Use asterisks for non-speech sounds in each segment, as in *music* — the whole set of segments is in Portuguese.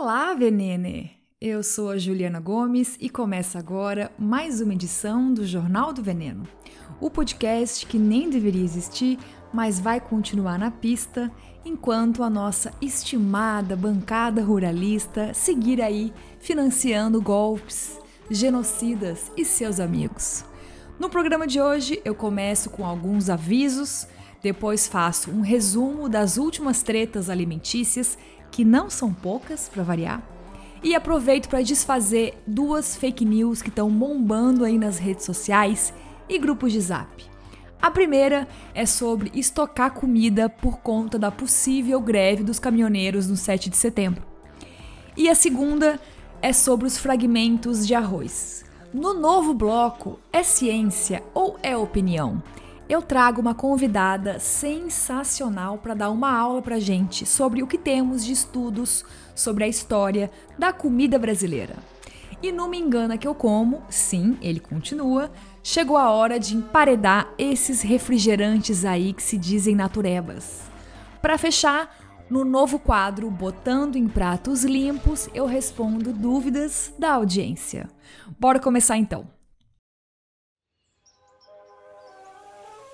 Olá, Venene! Eu sou a Juliana Gomes e começa agora mais uma edição do Jornal do Veneno, o podcast que nem deveria existir, mas vai continuar na pista enquanto a nossa estimada bancada ruralista seguir aí financiando golpes, genocidas e seus amigos. No programa de hoje eu começo com alguns avisos, depois faço um resumo das últimas tretas alimentícias que não são poucas, para variar. E aproveito para desfazer duas fake news que estão bombando aí nas redes sociais e grupos de zap. A primeira é sobre estocar comida por conta da possível greve dos caminhoneiros no 7 de setembro. E a segunda é sobre os fragmentos de arroz. No novo bloco, é ciência ou é opinião? Eu trago uma convidada sensacional para dar uma aula para gente sobre o que temos de estudos sobre a história da comida brasileira. E não me engana que eu como, sim, ele continua, chegou a hora de emparedar esses refrigerantes aí que se dizem naturebas. Para fechar, no novo quadro Botando em Pratos Limpos, eu respondo dúvidas da audiência. Bora começar então.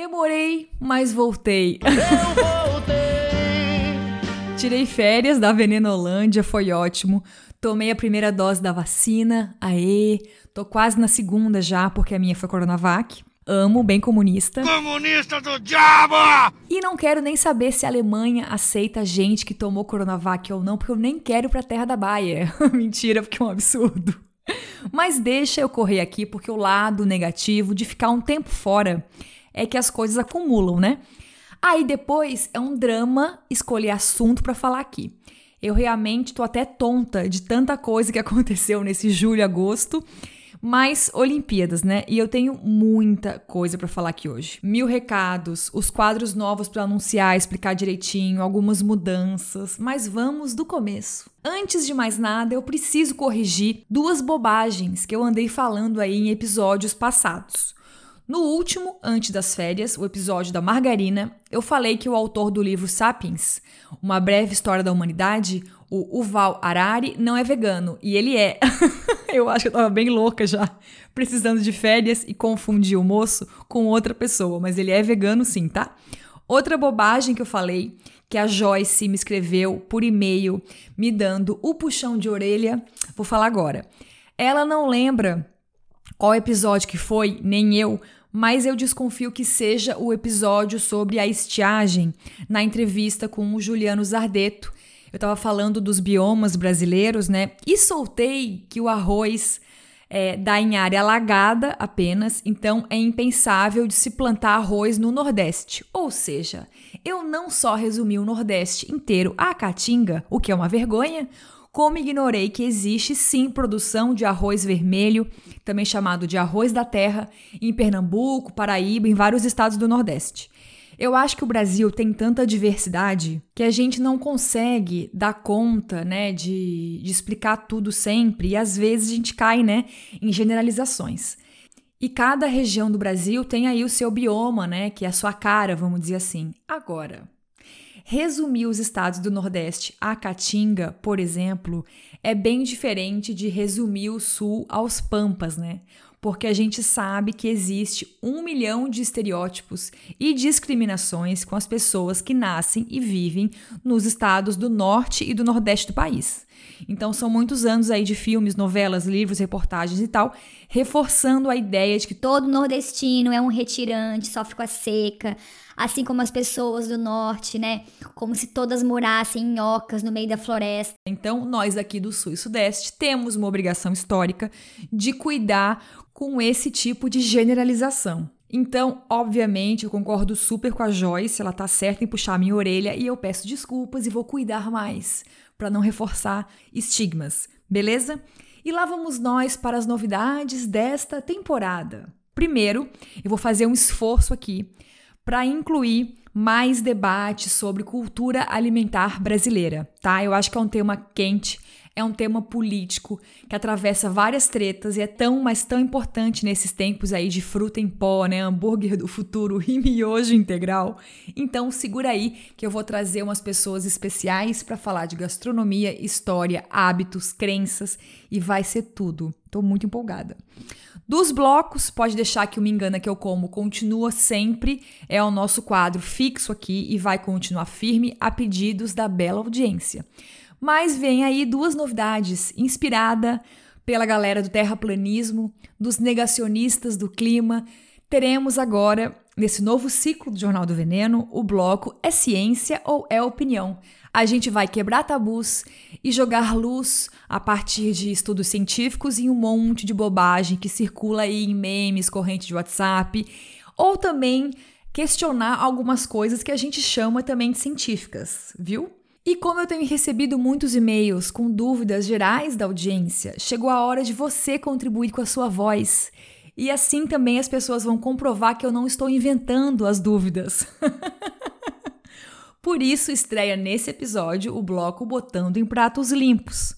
Demorei, mas voltei. Eu voltei! Tirei férias da Venenolândia, foi ótimo. Tomei a primeira dose da vacina, aê. Tô quase na segunda já, porque a minha foi Coronavac. Amo, bem comunista. Comunista do diabo! E não quero nem saber se a Alemanha aceita gente que tomou Coronavac ou não, porque eu nem quero ir pra terra da Baia. *laughs* Mentira, porque é um absurdo. Mas deixa eu correr aqui, porque o lado negativo de ficar um tempo fora é que as coisas acumulam, né? Aí depois é um drama escolher assunto para falar aqui. Eu realmente tô até tonta de tanta coisa que *laughs* aconteceu nesse julho, agosto. Mas Olimpíadas, né? E eu tenho muita coisa para falar aqui hoje. Mil recados, os quadros novos para anunciar, explicar direitinho, algumas mudanças, mas vamos do começo. Antes de mais nada, eu preciso corrigir duas bobagens que eu andei falando aí em episódios passados. No último, antes das férias, o episódio da margarina, eu falei que o autor do livro Sapiens, Uma Breve História da Humanidade, o Uval Harari, não é vegano. E ele é. *laughs* eu acho que eu tava bem louca já, precisando de férias e confundi o moço com outra pessoa, mas ele é vegano sim, tá? Outra bobagem que eu falei, que a Joyce me escreveu por e-mail, me dando o puxão de orelha, vou falar agora. Ela não lembra qual episódio que foi, nem eu, mas eu desconfio que seja o episódio sobre a estiagem na entrevista com o Juliano Zardeto. Eu estava falando dos biomas brasileiros, né? E soltei que o arroz é, dá em área alagada apenas, então é impensável de se plantar arroz no Nordeste. Ou seja, eu não só resumi o Nordeste inteiro à caatinga, o que é uma vergonha, como ignorei que existe sim produção de arroz vermelho, também chamado de arroz da terra, em Pernambuco, Paraíba, em vários estados do Nordeste. Eu acho que o Brasil tem tanta diversidade que a gente não consegue dar conta, né, de, de explicar tudo sempre e às vezes a gente cai, né, em generalizações. E cada região do Brasil tem aí o seu bioma, né, que é a sua cara, vamos dizer assim. Agora, Resumir os estados do Nordeste à Caatinga, por exemplo, é bem diferente de resumir o Sul aos Pampas, né? Porque a gente sabe que existe um milhão de estereótipos e discriminações com as pessoas que nascem e vivem nos estados do Norte e do Nordeste do país. Então são muitos anos aí de filmes, novelas, livros, reportagens e tal, reforçando a ideia de que todo nordestino é um retirante, sofre com a seca, assim como as pessoas do norte, né? Como se todas morassem em ocas no meio da floresta. Então, nós aqui do sul e sudeste temos uma obrigação histórica de cuidar com esse tipo de generalização. Então, obviamente, eu concordo super com a Joyce, ela tá certa em puxar minha orelha e eu peço desculpas e vou cuidar mais para não reforçar estigmas, beleza? E lá vamos nós para as novidades desta temporada. Primeiro, eu vou fazer um esforço aqui para incluir mais debate sobre cultura alimentar brasileira, tá? Eu acho que é um tema quente é um tema político que atravessa várias tretas e é tão, mas tão importante nesses tempos aí de fruta em pó, né, hambúrguer do futuro *laughs* e miojo integral. Então segura aí que eu vou trazer umas pessoas especiais para falar de gastronomia, história, hábitos, crenças e vai ser tudo. Tô muito empolgada. Dos blocos, pode deixar que o Me Engana Que Eu Como continua sempre, é o nosso quadro fixo aqui e vai continuar firme a pedidos da bela audiência. Mas vem aí duas novidades, inspirada pela galera do terraplanismo, dos negacionistas do clima. Teremos agora, nesse novo ciclo do Jornal do Veneno, o bloco É Ciência ou É Opinião? A gente vai quebrar tabus e jogar luz a partir de estudos científicos em um monte de bobagem que circula aí em memes, corrente de WhatsApp, ou também questionar algumas coisas que a gente chama também de científicas, viu? E como eu tenho recebido muitos e-mails com dúvidas gerais da audiência, chegou a hora de você contribuir com a sua voz. E assim também as pessoas vão comprovar que eu não estou inventando as dúvidas. *laughs* Por isso, estreia nesse episódio o bloco Botando em Pratos Limpos.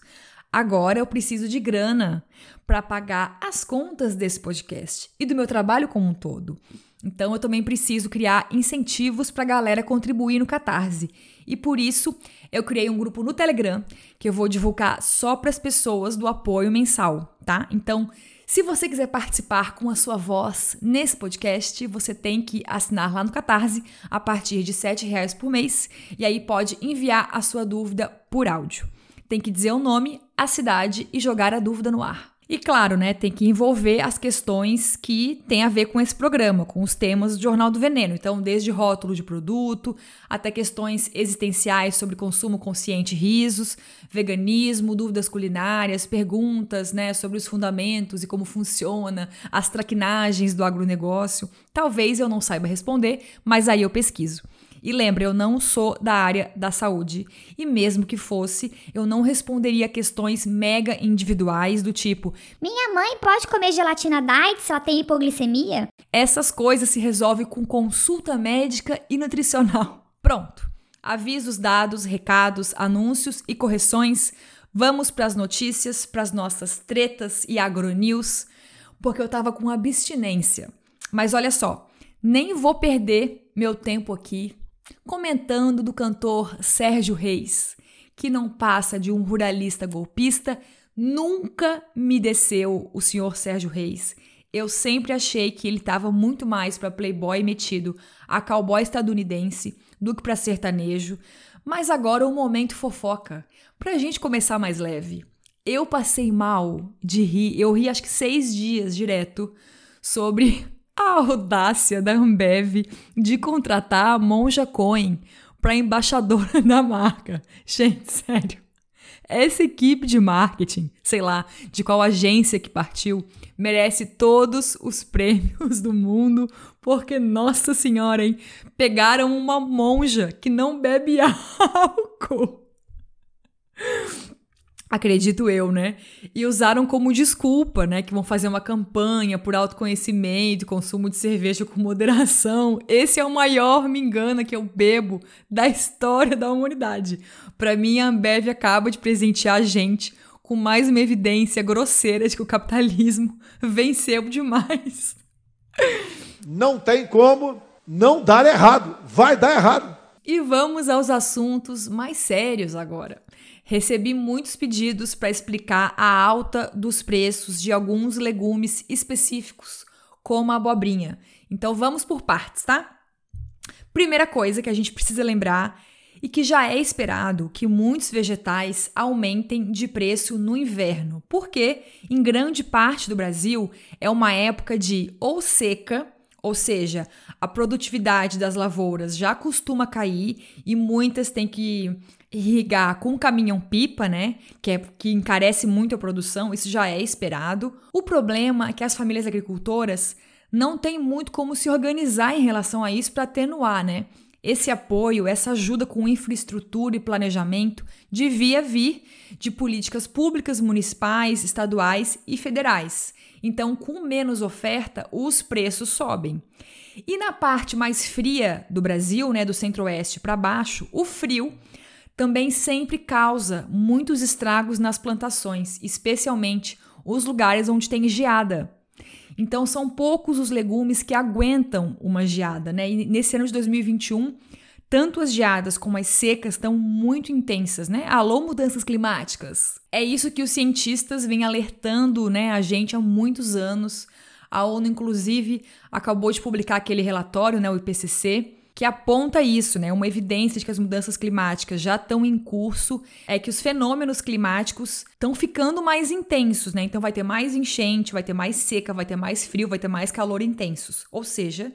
Agora eu preciso de grana para pagar as contas desse podcast e do meu trabalho como um todo. Então eu também preciso criar incentivos para a galera contribuir no Catarse. E por isso eu criei um grupo no Telegram que eu vou divulgar só para as pessoas do apoio mensal, tá? Então, se você quiser participar com a sua voz nesse podcast, você tem que assinar lá no Catarse a partir de R$ reais por mês e aí pode enviar a sua dúvida por áudio. Tem que dizer o nome, a cidade e jogar a dúvida no ar. E claro, né, tem que envolver as questões que têm a ver com esse programa, com os temas do Jornal do Veneno. Então, desde rótulo de produto até questões existenciais sobre consumo consciente risos, veganismo, dúvidas culinárias, perguntas, né, sobre os fundamentos e como funciona, as traquinagens do agronegócio. Talvez eu não saiba responder, mas aí eu pesquiso. E lembra, eu não sou da área da saúde. E mesmo que fosse, eu não responderia questões mega individuais do tipo: Minha mãe pode comer gelatina diet se ela tem hipoglicemia? Essas coisas se resolvem com consulta médica e nutricional. *laughs* Pronto. Avisos dados, recados, anúncios e correções. Vamos para as notícias, para as nossas tretas e agronews, porque eu tava com abstinência. Mas olha só, nem vou perder meu tempo aqui comentando do cantor Sérgio Reis, que não passa de um ruralista golpista, nunca me desceu o senhor Sérgio Reis. Eu sempre achei que ele estava muito mais para playboy metido a cowboy estadunidense do que para sertanejo, mas agora o momento fofoca, pra gente começar mais leve. Eu passei mal de rir, eu ri acho que seis dias direto sobre a audácia da Ambev de contratar a Monja Coin para embaixadora *laughs* da marca. Gente, sério. Essa equipe de marketing, sei lá, de qual agência que partiu, merece todos os *laughs* prêmios do mundo, porque, nossa senhora, hein? Pegaram uma monja que não bebe *laughs* álcool acredito eu, né? E usaram como desculpa, né, que vão fazer uma campanha por autoconhecimento, consumo de cerveja com moderação. Esse é o maior me engana que eu bebo da história da humanidade. Para mim, a Ambev acaba de presentear a gente com mais uma evidência grosseira de que o capitalismo *laughs* venceu demais. Não tem como não dar errado. Vai dar errado. E vamos aos assuntos mais sérios agora recebi muitos pedidos para explicar a alta dos preços de alguns legumes específicos, como a abobrinha. Então vamos por partes, tá? Primeira coisa que a gente precisa lembrar e que já é esperado que muitos vegetais aumentem de preço no inverno, porque em grande parte do Brasil é uma época de ou seca, ou seja, a produtividade das lavouras já costuma cair e muitas têm que irrigar com caminhão-pipa, né? Que, é, que encarece muito a produção, isso já é esperado. O problema é que as famílias agricultoras não têm muito como se organizar em relação a isso para atenuar, né? Esse apoio, essa ajuda com infraestrutura e planejamento devia vir de políticas públicas municipais, estaduais e federais. Então, com menos oferta, os preços sobem. E na parte mais fria do Brasil, né, do centro-oeste para baixo, o frio também sempre causa muitos estragos nas plantações, especialmente os lugares onde tem geada. Então são poucos os legumes que aguentam uma geada, né? E nesse ano de 2021, tanto as geadas como as secas estão muito intensas, né? Alô, mudanças climáticas. É isso que os cientistas vêm alertando, né, a gente há muitos anos. A ONU, inclusive, acabou de publicar aquele relatório, né, o IPCC, que aponta isso, né? Uma evidência de que as mudanças climáticas já estão em curso é que os fenômenos climáticos estão ficando mais intensos, né? Então vai ter mais enchente, vai ter mais seca, vai ter mais frio, vai ter mais calor intensos. Ou seja,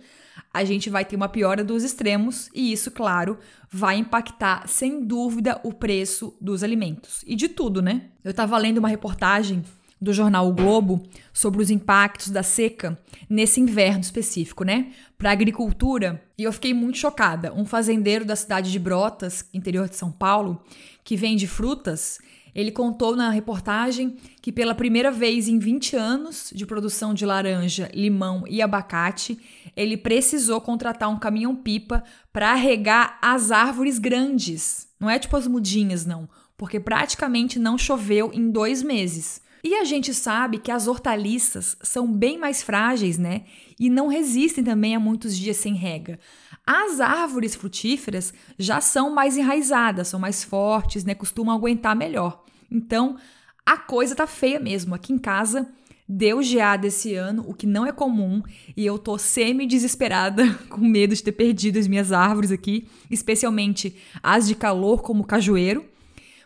a gente vai ter uma piora dos extremos e isso, claro, vai impactar sem dúvida o preço dos alimentos e de tudo, né? Eu estava lendo uma reportagem do jornal o Globo sobre os impactos da seca nesse inverno específico, né? Para agricultura. E eu fiquei muito chocada. Um fazendeiro da cidade de Brotas, interior de São Paulo, que vende frutas, ele contou na reportagem que pela primeira vez em 20 anos de produção de laranja, limão e abacate, ele precisou contratar um caminhão-pipa para regar as árvores grandes. Não é tipo as mudinhas, não, porque praticamente não choveu em dois meses. E a gente sabe que as hortaliças são bem mais frágeis, né? E não resistem também a muitos dias sem rega. As árvores frutíferas já são mais enraizadas, são mais fortes, né? Costumam aguentar melhor. Então, a coisa tá feia mesmo. Aqui em casa deu geada esse ano, o que não é comum, e eu tô semi-desesperada, *laughs* com medo de ter perdido as minhas árvores aqui, especialmente as de calor, como o cajueiro.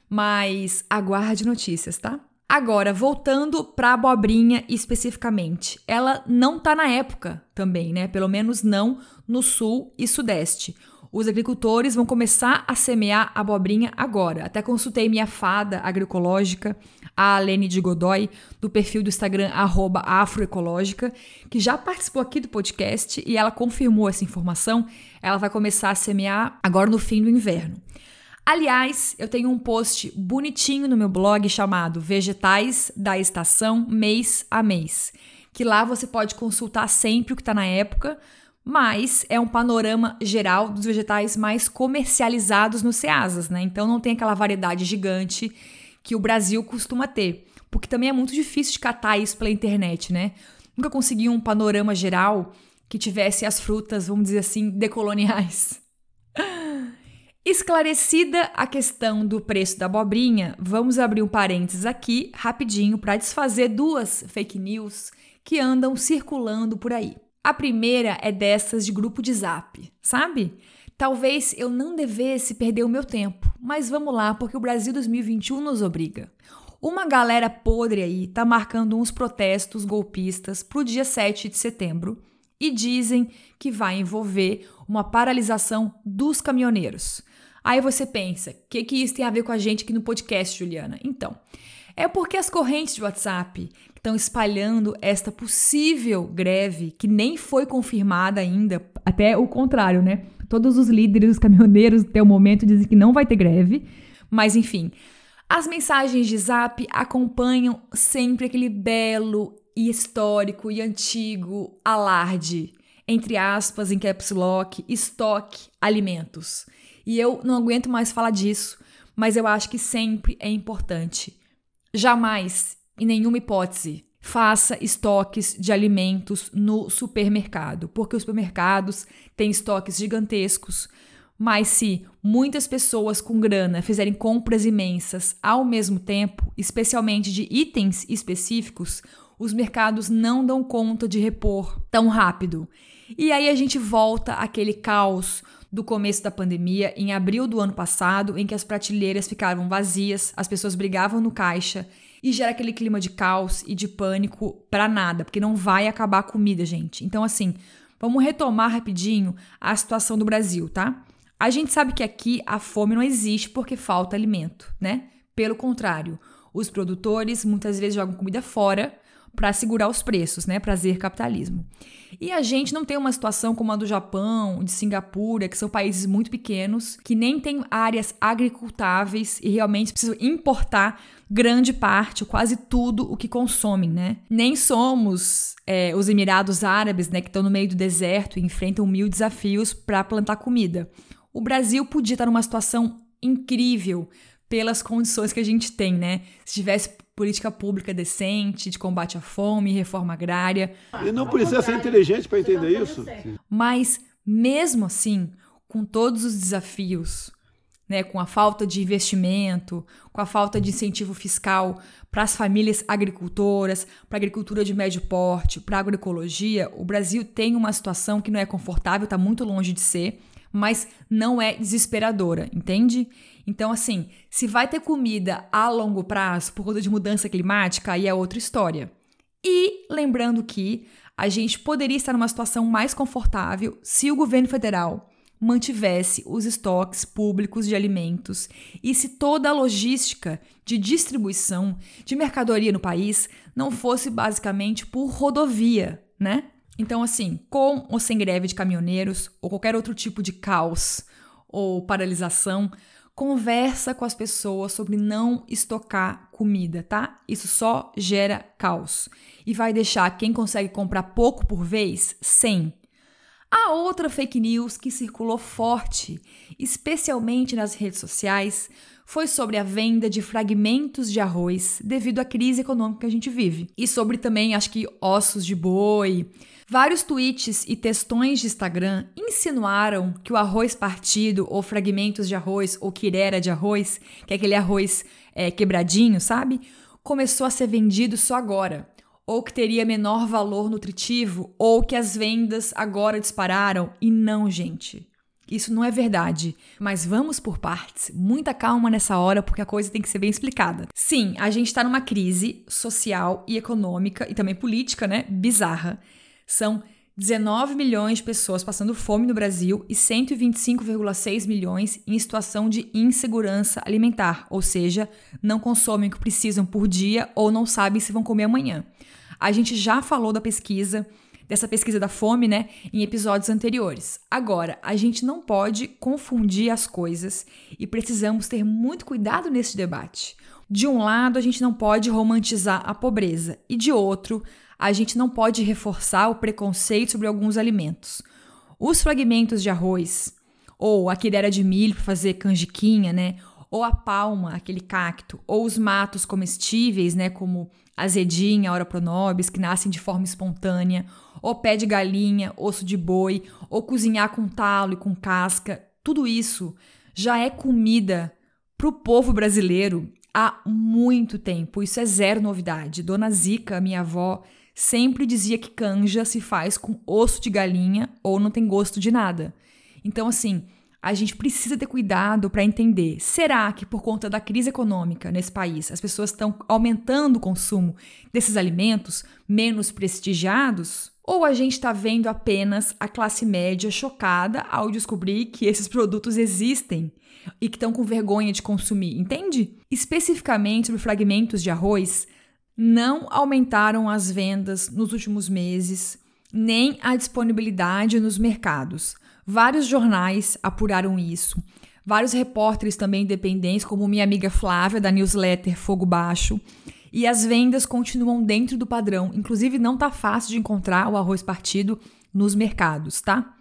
Mas aguarde notícias, tá? Agora, voltando para a abobrinha especificamente, ela não está na época também, né? Pelo menos não no sul e sudeste. Os agricultores vão começar a semear abobrinha agora. Até consultei minha fada agroecológica, a Alene de Godoy, do perfil do Instagram afroecológica, que já participou aqui do podcast e ela confirmou essa informação. Ela vai começar a semear agora no fim do inverno. Aliás, eu tenho um post bonitinho no meu blog chamado Vegetais da Estação Mês a Mês, que lá você pode consultar sempre o que está na época, mas é um panorama geral dos vegetais mais comercializados no Ceasas, né? Então não tem aquela variedade gigante que o Brasil costuma ter, porque também é muito difícil de catar isso pela internet, né? Nunca consegui um panorama geral que tivesse as frutas, vamos dizer assim, decoloniais. Esclarecida a questão do preço da abobrinha, vamos abrir um parênteses aqui rapidinho para desfazer duas fake news que andam circulando por aí. A primeira é dessas de grupo de zap, sabe? Talvez eu não devesse perder o meu tempo, mas vamos lá, porque o Brasil 2021 nos obriga. Uma galera podre aí tá marcando uns protestos golpistas pro dia 7 de setembro e dizem que vai envolver uma paralisação dos caminhoneiros. Aí você pensa, o que, que isso tem a ver com a gente aqui no podcast, Juliana? Então, é porque as correntes de WhatsApp estão espalhando esta possível greve, que nem foi confirmada ainda, até o contrário, né? Todos os líderes, os caminhoneiros, até o momento, dizem que não vai ter greve, mas enfim. As mensagens de zap acompanham sempre aquele belo e histórico e antigo alarde, entre aspas, em caps lock, estoque, alimentos. E eu não aguento mais falar disso, mas eu acho que sempre é importante. Jamais, em nenhuma hipótese, faça estoques de alimentos no supermercado, porque os supermercados têm estoques gigantescos. Mas se muitas pessoas com grana fizerem compras imensas ao mesmo tempo, especialmente de itens específicos, os mercados não dão conta de repor tão rápido. E aí a gente volta àquele caos do começo da pandemia, em abril do ano passado, em que as prateleiras ficavam vazias, as pessoas brigavam no caixa e gera aquele clima de caos e de pânico para nada, porque não vai acabar a comida, gente. Então, assim, vamos retomar rapidinho a situação do Brasil, tá? A gente sabe que aqui a fome não existe porque falta alimento, né? Pelo contrário, os produtores muitas vezes jogam comida fora para segurar os preços, né? Prazer capitalismo. E a gente não tem uma situação como a do Japão, de Singapura, que são países muito pequenos, que nem têm áreas agricultáveis e realmente precisam importar grande parte, quase tudo o que consomem, né? Nem somos é, os Emirados Árabes, né, que estão no meio do deserto e enfrentam mil desafios para plantar comida. O Brasil podia estar numa situação incrível pelas condições que a gente tem, né? Se tivesse política pública decente, de combate à fome, reforma agrária. E não precisa ser inteligente para entender isso. Mas, mesmo assim, com todos os desafios, né, com a falta de investimento, com a falta de incentivo fiscal para as famílias agricultoras, para a agricultura de médio porte, para a agroecologia, o Brasil tem uma situação que não é confortável, está muito longe de ser, mas não é desesperadora, entende? Então, assim, se vai ter comida a longo prazo por conta de mudança climática, aí é outra história. E lembrando que a gente poderia estar numa situação mais confortável se o governo federal mantivesse os estoques públicos de alimentos e se toda a logística de distribuição de mercadoria no país não fosse basicamente por rodovia, né? Então, assim, com ou sem greve de caminhoneiros ou qualquer outro tipo de caos ou paralisação, conversa com as pessoas sobre não estocar comida, tá? Isso só gera caos e vai deixar quem consegue comprar pouco por vez sem. A outra fake news que circulou forte, especialmente nas redes sociais, foi sobre a venda de fragmentos de arroz devido à crise econômica que a gente vive. E sobre também, acho que ossos de boi, Vários tweets e textões de Instagram insinuaram que o arroz partido, ou fragmentos de arroz, ou quirera de arroz, que é aquele arroz é, quebradinho, sabe? Começou a ser vendido só agora. Ou que teria menor valor nutritivo, ou que as vendas agora dispararam. E não, gente. Isso não é verdade. Mas vamos por partes. Muita calma nessa hora, porque a coisa tem que ser bem explicada. Sim, a gente está numa crise social e econômica e também política, né? Bizarra são 19 milhões de pessoas passando fome no Brasil e 125,6 milhões em situação de insegurança alimentar, ou seja, não consomem o que precisam por dia ou não sabem se vão comer amanhã. A gente já falou da pesquisa, dessa pesquisa da fome, né, em episódios anteriores. Agora, a gente não pode confundir as coisas e precisamos ter muito cuidado nesse debate. De um lado, a gente não pode romantizar a pobreza, e de outro, a gente não pode reforçar o preconceito sobre alguns alimentos. Os fragmentos de arroz, ou a quidera de milho para fazer canjiquinha, né? Ou a palma, aquele cacto, ou os matos comestíveis, né, como azedinha, ora pronobis, que nascem de forma espontânea, ou pé de galinha, osso de boi, ou cozinhar com talo e com casca, tudo isso já é comida para o povo brasileiro há muito tempo. Isso é zero novidade. Dona Zica, minha avó, sempre dizia que canja se faz com osso de galinha ou não tem gosto de nada. Então, assim, a gente precisa ter cuidado para entender: será que por conta da crise econômica nesse país as pessoas estão aumentando o consumo desses alimentos menos prestigiados? Ou a gente está vendo apenas a classe média chocada ao descobrir que esses produtos existem e que estão com vergonha de consumir, entende? Especificamente sobre fragmentos de arroz, não aumentaram as vendas nos últimos meses, nem a disponibilidade nos mercados. Vários jornais apuraram isso. Vários repórteres também independentes, como minha amiga Flávia, da newsletter Fogo Baixo. E as vendas continuam dentro do padrão. Inclusive, não tá fácil de encontrar o arroz partido nos mercados, tá?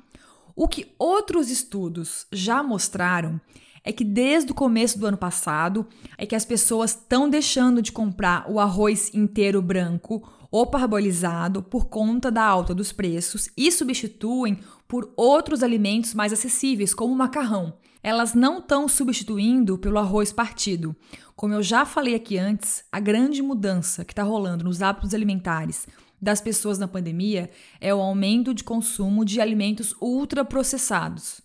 O que outros estudos já mostraram é que desde o começo do ano passado é que as pessoas estão deixando de comprar o arroz inteiro branco ou parbolizado por conta da alta dos preços e substituem por outros alimentos mais acessíveis, como o macarrão. Elas não estão substituindo pelo arroz partido. Como eu já falei aqui antes, a grande mudança que está rolando nos hábitos alimentares das pessoas na pandemia é o aumento de consumo de alimentos ultraprocessados.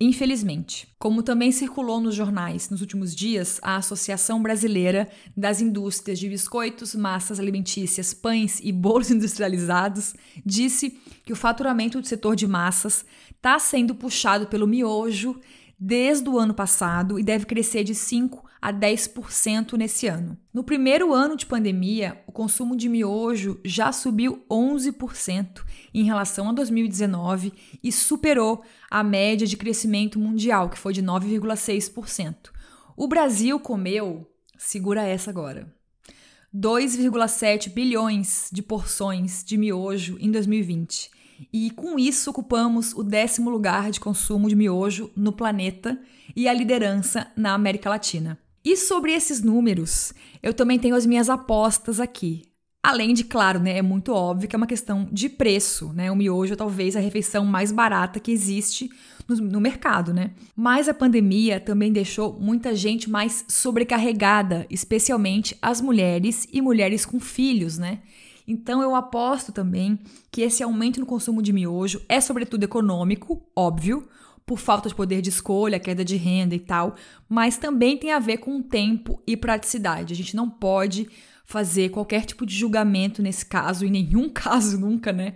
Infelizmente, como também circulou nos jornais nos últimos dias, a Associação Brasileira das Indústrias de Biscoitos, Massas Alimentícias, Pães e Bolos *laughs* Industrializados disse que o faturamento do setor de massas está sendo puxado pelo miojo desde o ano passado e deve crescer de 5 a 10% nesse ano. No primeiro ano de pandemia, o consumo de miojo já subiu 11% em relação a 2019 e superou a média de crescimento mundial, que foi de 9,6%. O Brasil comeu, segura essa agora, 2,7 bilhões de porções de miojo em 2020. E com isso ocupamos o décimo lugar de consumo de miojo no planeta e a liderança na América Latina. E sobre esses números, eu também tenho as minhas apostas aqui. Além de, claro, né, é muito óbvio que é uma questão de preço, né? O miojo é talvez a refeição mais barata que existe no, no mercado, né? Mas a pandemia também deixou muita gente mais sobrecarregada, especialmente as mulheres e mulheres com filhos, né? Então eu aposto também que esse aumento no consumo de miojo é sobretudo econômico, óbvio, por falta de poder de escolha, queda de renda e tal, mas também tem a ver com tempo e praticidade. A gente não pode fazer qualquer tipo de julgamento nesse caso, em nenhum *laughs* caso nunca, né?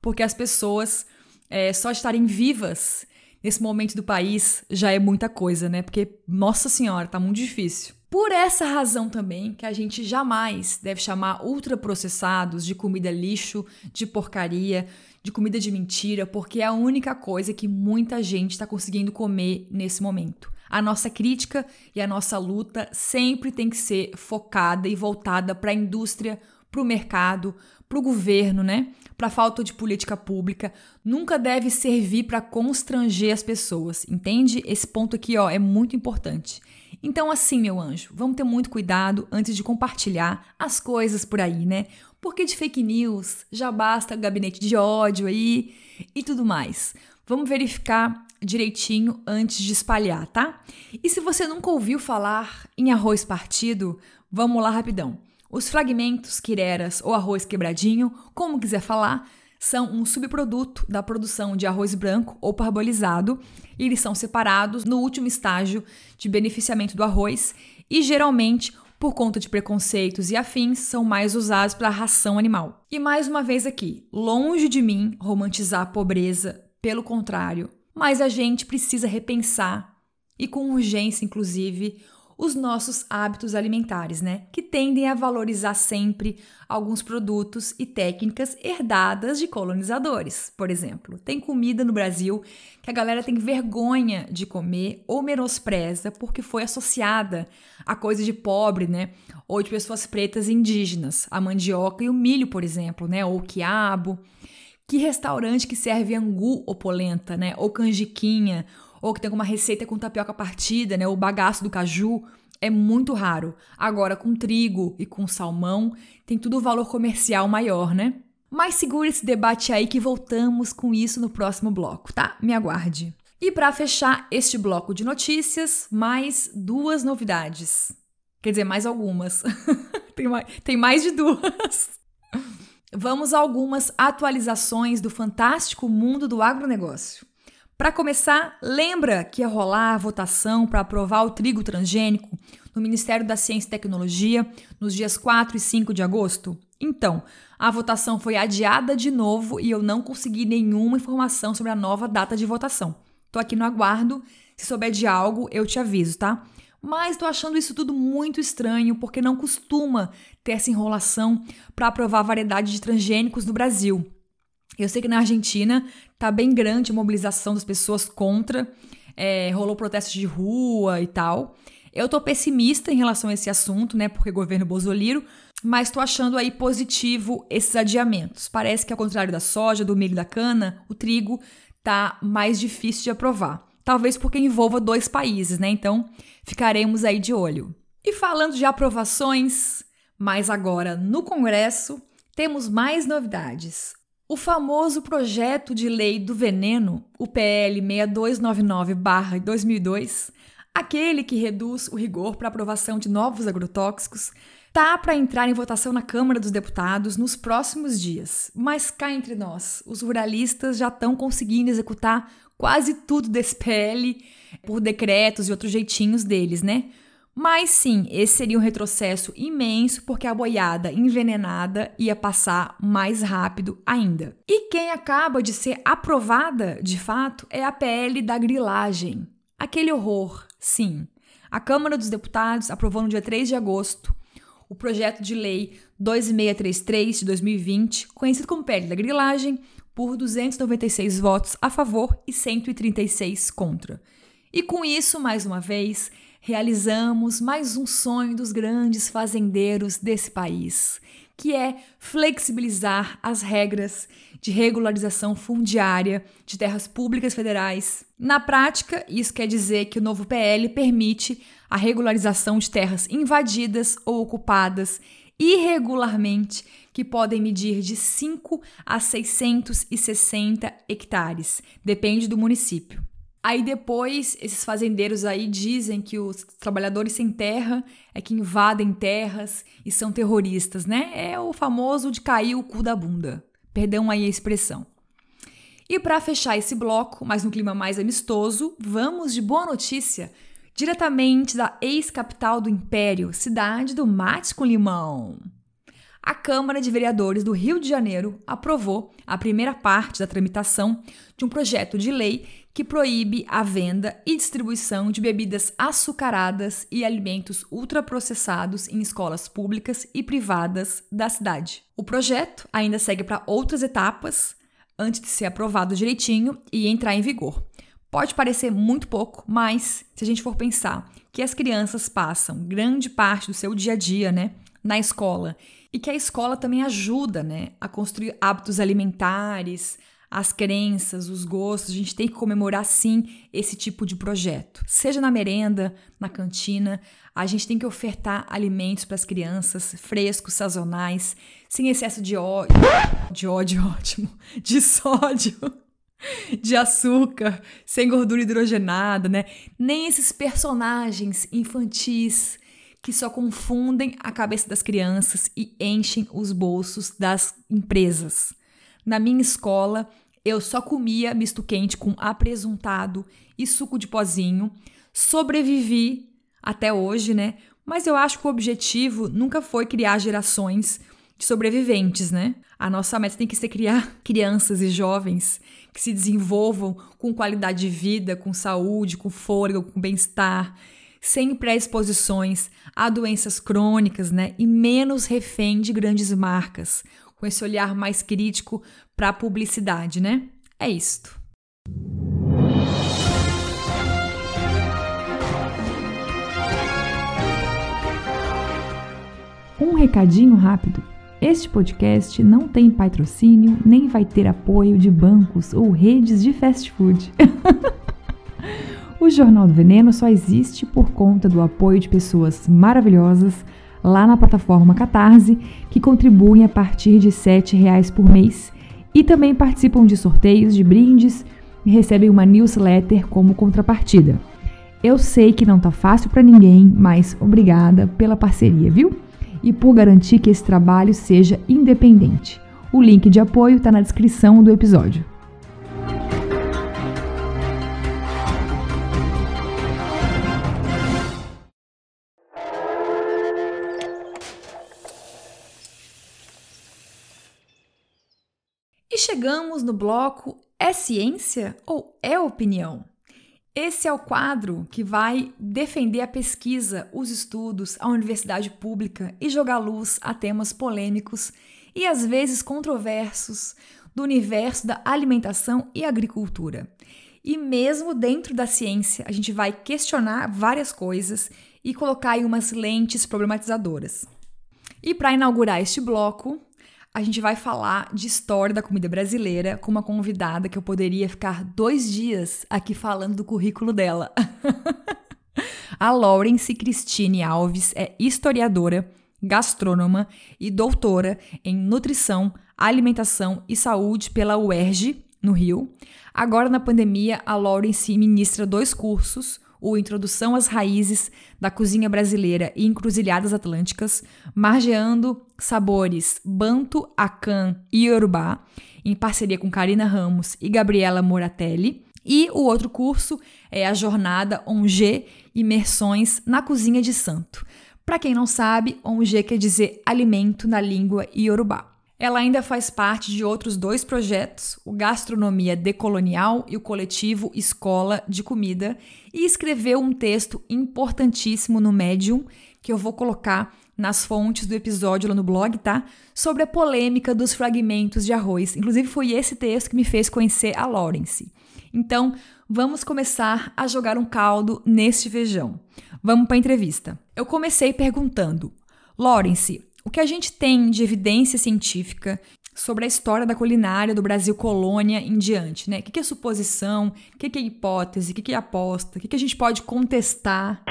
Porque as pessoas é, só estarem vivas nesse momento do país já é muita coisa, né? Porque, nossa senhora, tá muito difícil. Por essa razão também que a gente jamais deve chamar ultraprocessados de comida lixo, de porcaria, de comida de mentira, porque é a única coisa que muita gente está conseguindo comer nesse momento. A nossa crítica e a nossa luta sempre tem que ser focada e voltada para a indústria, para o mercado, para o governo, né? Para a falta de política pública. Nunca deve servir para constranger as pessoas, entende? Esse ponto aqui, ó, é muito importante. Então, assim, meu anjo, vamos ter muito cuidado antes de compartilhar as coisas por aí, né? Porque de fake news já basta gabinete de ódio aí e tudo mais. Vamos verificar direitinho antes de espalhar, tá? E se você nunca ouviu falar em arroz partido, vamos lá rapidão. Os fragmentos quireras ou arroz quebradinho, como quiser falar, são um subproduto da produção de arroz branco ou parbolizado e eles são separados no último estágio de beneficiamento do arroz e geralmente por conta de preconceitos e afins, são mais usados para ração animal. E mais uma vez aqui, longe de mim romantizar a pobreza, pelo contrário, mas a gente precisa repensar e com urgência, inclusive, os nossos hábitos alimentares, né? Que tendem a valorizar sempre alguns produtos e técnicas herdadas de colonizadores. Por exemplo, tem comida no Brasil que a galera tem vergonha de comer ou menospreza porque foi associada a coisa de pobre, né? Ou de pessoas pretas e indígenas, a mandioca e o milho, por exemplo, né? Ou o quiabo. Que restaurante que serve angu ou polenta, né? Ou canjiquinha, ou que tem alguma receita com tapioca partida, né? O bagaço do caju é muito raro. Agora, com trigo e com salmão, tem tudo valor comercial maior, né? Mas segura esse debate aí que voltamos com isso no próximo bloco, tá? Me aguarde. E para fechar este bloco de notícias, mais duas novidades. Quer dizer, mais algumas. *laughs* tem, mais, tem mais de duas. Vamos a algumas atualizações do fantástico mundo do agronegócio. Para começar, lembra que ia rolar a votação para aprovar o trigo transgênico no Ministério da Ciência e Tecnologia nos dias 4 e 5 de agosto? Então, a votação foi adiada de novo e eu não consegui nenhuma informação sobre a nova data de votação. Tô aqui no aguardo. Se souber de algo, eu te aviso, tá? Mas tô achando isso tudo muito estranho porque não costuma ter essa enrolação para aprovar a variedade de transgênicos no Brasil. Eu sei que na Argentina tá bem grande a mobilização das pessoas contra, é, rolou protestos de rua e tal. Eu tô pessimista em relação a esse assunto, né, porque governo Bolsonaro, mas tô achando aí positivo esses adiamentos. Parece que ao contrário da soja, do milho da cana, o trigo tá mais difícil de aprovar. Talvez porque envolva dois países, né? Então, ficaremos aí de olho. E falando de aprovações, mas agora no Congresso, temos mais novidades. O famoso projeto de lei do veneno, o PL 6299-2002, aquele que reduz o rigor para aprovação de novos agrotóxicos, tá para entrar em votação na Câmara dos Deputados nos próximos dias. Mas cá entre nós, os ruralistas já estão conseguindo executar quase tudo desse PL por decretos e outros jeitinhos deles, né? Mas sim, esse seria um retrocesso imenso porque a boiada envenenada ia passar mais rápido ainda. E quem acaba de ser aprovada, de fato, é a PL da grilagem. Aquele horror, sim. A Câmara dos Deputados aprovou no dia 3 de agosto o projeto de lei 2633 de 2020, conhecido como PL da grilagem, por 296 votos a favor e 136 contra. E com isso, mais uma vez, realizamos mais um sonho dos grandes fazendeiros desse país, que é flexibilizar as regras de regularização fundiária de terras públicas federais. Na prática, isso quer dizer que o novo PL permite a regularização de terras invadidas ou ocupadas irregularmente, que podem medir de 5 a 660 hectares, depende do município. Aí depois, esses fazendeiros aí dizem que os trabalhadores sem terra é que invadem terras e são terroristas, né? É o famoso de cair o cu da bunda. Perdão aí a expressão. E para fechar esse bloco, mas no clima mais amistoso, vamos de boa notícia, diretamente da ex-capital do Império, cidade do mate com limão a Câmara de Vereadores do Rio de Janeiro aprovou a primeira parte da tramitação de um projeto de lei que proíbe a venda e distribuição de bebidas açucaradas e alimentos ultraprocessados em escolas públicas e privadas da cidade. O projeto ainda segue para outras etapas antes de ser aprovado direitinho e entrar em vigor. Pode parecer muito pouco, mas se a gente for pensar que as crianças passam grande parte do seu dia a dia, né, na escola e que a escola também ajuda, né, a construir hábitos alimentares, as crenças, os gostos. A gente tem que comemorar sim esse tipo de projeto. Seja na merenda, na cantina, a gente tem que ofertar alimentos para as crianças frescos, sazonais, sem excesso de ódio, de ódio *laughs* ótimo, de sódio, *laughs* de açúcar, sem gordura hidrogenada, né? Nem esses personagens infantis que só confundem a cabeça das crianças e enchem os bolsos das empresas. Na minha escola, eu só comia misto quente com apresuntado e suco de pozinho. Sobrevivi até hoje, né? Mas eu acho que o objetivo nunca foi criar gerações de sobreviventes, né? A nossa meta tem que ser criar *laughs* crianças e jovens que se desenvolvam com qualidade de vida, com saúde, com fôlego, com bem-estar, sem pré-exposições a doenças crônicas, né? E menos refém de grandes marcas, com esse olhar mais crítico para a publicidade, né? É isto. Um recadinho rápido. Este podcast não tem patrocínio nem vai ter apoio de bancos ou redes de fast food. *laughs* O Jornal do Veneno só existe por conta do apoio de pessoas maravilhosas lá na plataforma Catarse, que contribuem a partir de R$ reais por mês e também participam de sorteios de brindes e recebem uma newsletter como contrapartida. Eu sei que não tá fácil para ninguém, mas obrigada pela parceria, viu? E por garantir que esse trabalho seja independente. O link de apoio está na descrição do episódio. Chegamos no bloco É ciência ou é opinião? Esse é o quadro que vai defender a pesquisa, os estudos, a universidade pública e jogar luz a temas polêmicos e às vezes controversos do universo da alimentação e agricultura. E mesmo dentro da ciência, a gente vai questionar várias coisas e colocar aí umas lentes problematizadoras. E para inaugurar este bloco, a gente vai falar de história da comida brasileira com uma convidada que eu poderia ficar dois dias aqui falando do currículo dela. *laughs* a Lawrence Cristine Alves é historiadora, gastrônoma e doutora em nutrição, alimentação e saúde pela UERJ, no Rio. Agora, na pandemia, a Lawrence ministra dois cursos, o Introdução às Raízes da Cozinha Brasileira e Encruzilhadas Atlânticas, margeando sabores Banto, Akan e Yorubá, em parceria com Karina Ramos e Gabriela Moratelli. E o outro curso é a jornada Onge Imersões na Cozinha de Santo. Para quem não sabe, Onge quer dizer alimento na língua Yorubá. Ela ainda faz parte de outros dois projetos, o Gastronomia Decolonial e o coletivo Escola de Comida, e escreveu um texto importantíssimo no Medium, que eu vou colocar nas fontes do episódio lá no blog, tá? Sobre a polêmica dos fragmentos de arroz. Inclusive, foi esse texto que me fez conhecer a Lawrence. Então, vamos começar a jogar um caldo neste feijão. Vamos para a entrevista. Eu comecei perguntando: Lawrence, o que a gente tem de evidência científica sobre a história da culinária do Brasil colônia em diante, né? O que é suposição, o que é hipótese, o que é aposta, o que a gente pode contestar?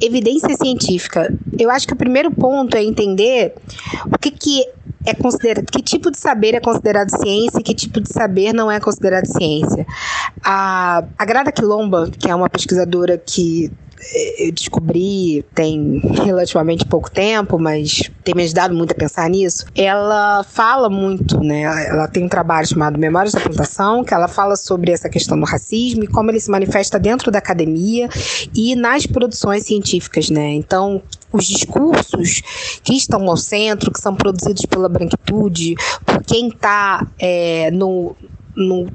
Evidência científica. Eu acho que o primeiro ponto é entender o que, que é considerado, que tipo de saber é considerado ciência e que tipo de saber não é considerado ciência. A, a Grada Quilomba, que é uma pesquisadora que eu descobri tem relativamente pouco tempo, mas tem me ajudado muito a pensar nisso. Ela fala muito, né? Ela tem um trabalho chamado Memórias da Plantação, que ela fala sobre essa questão do racismo e como ele se manifesta dentro da academia e nas produções científicas, né? Então, os discursos que estão ao centro, que são produzidos pela branquitude, por quem está é, no, no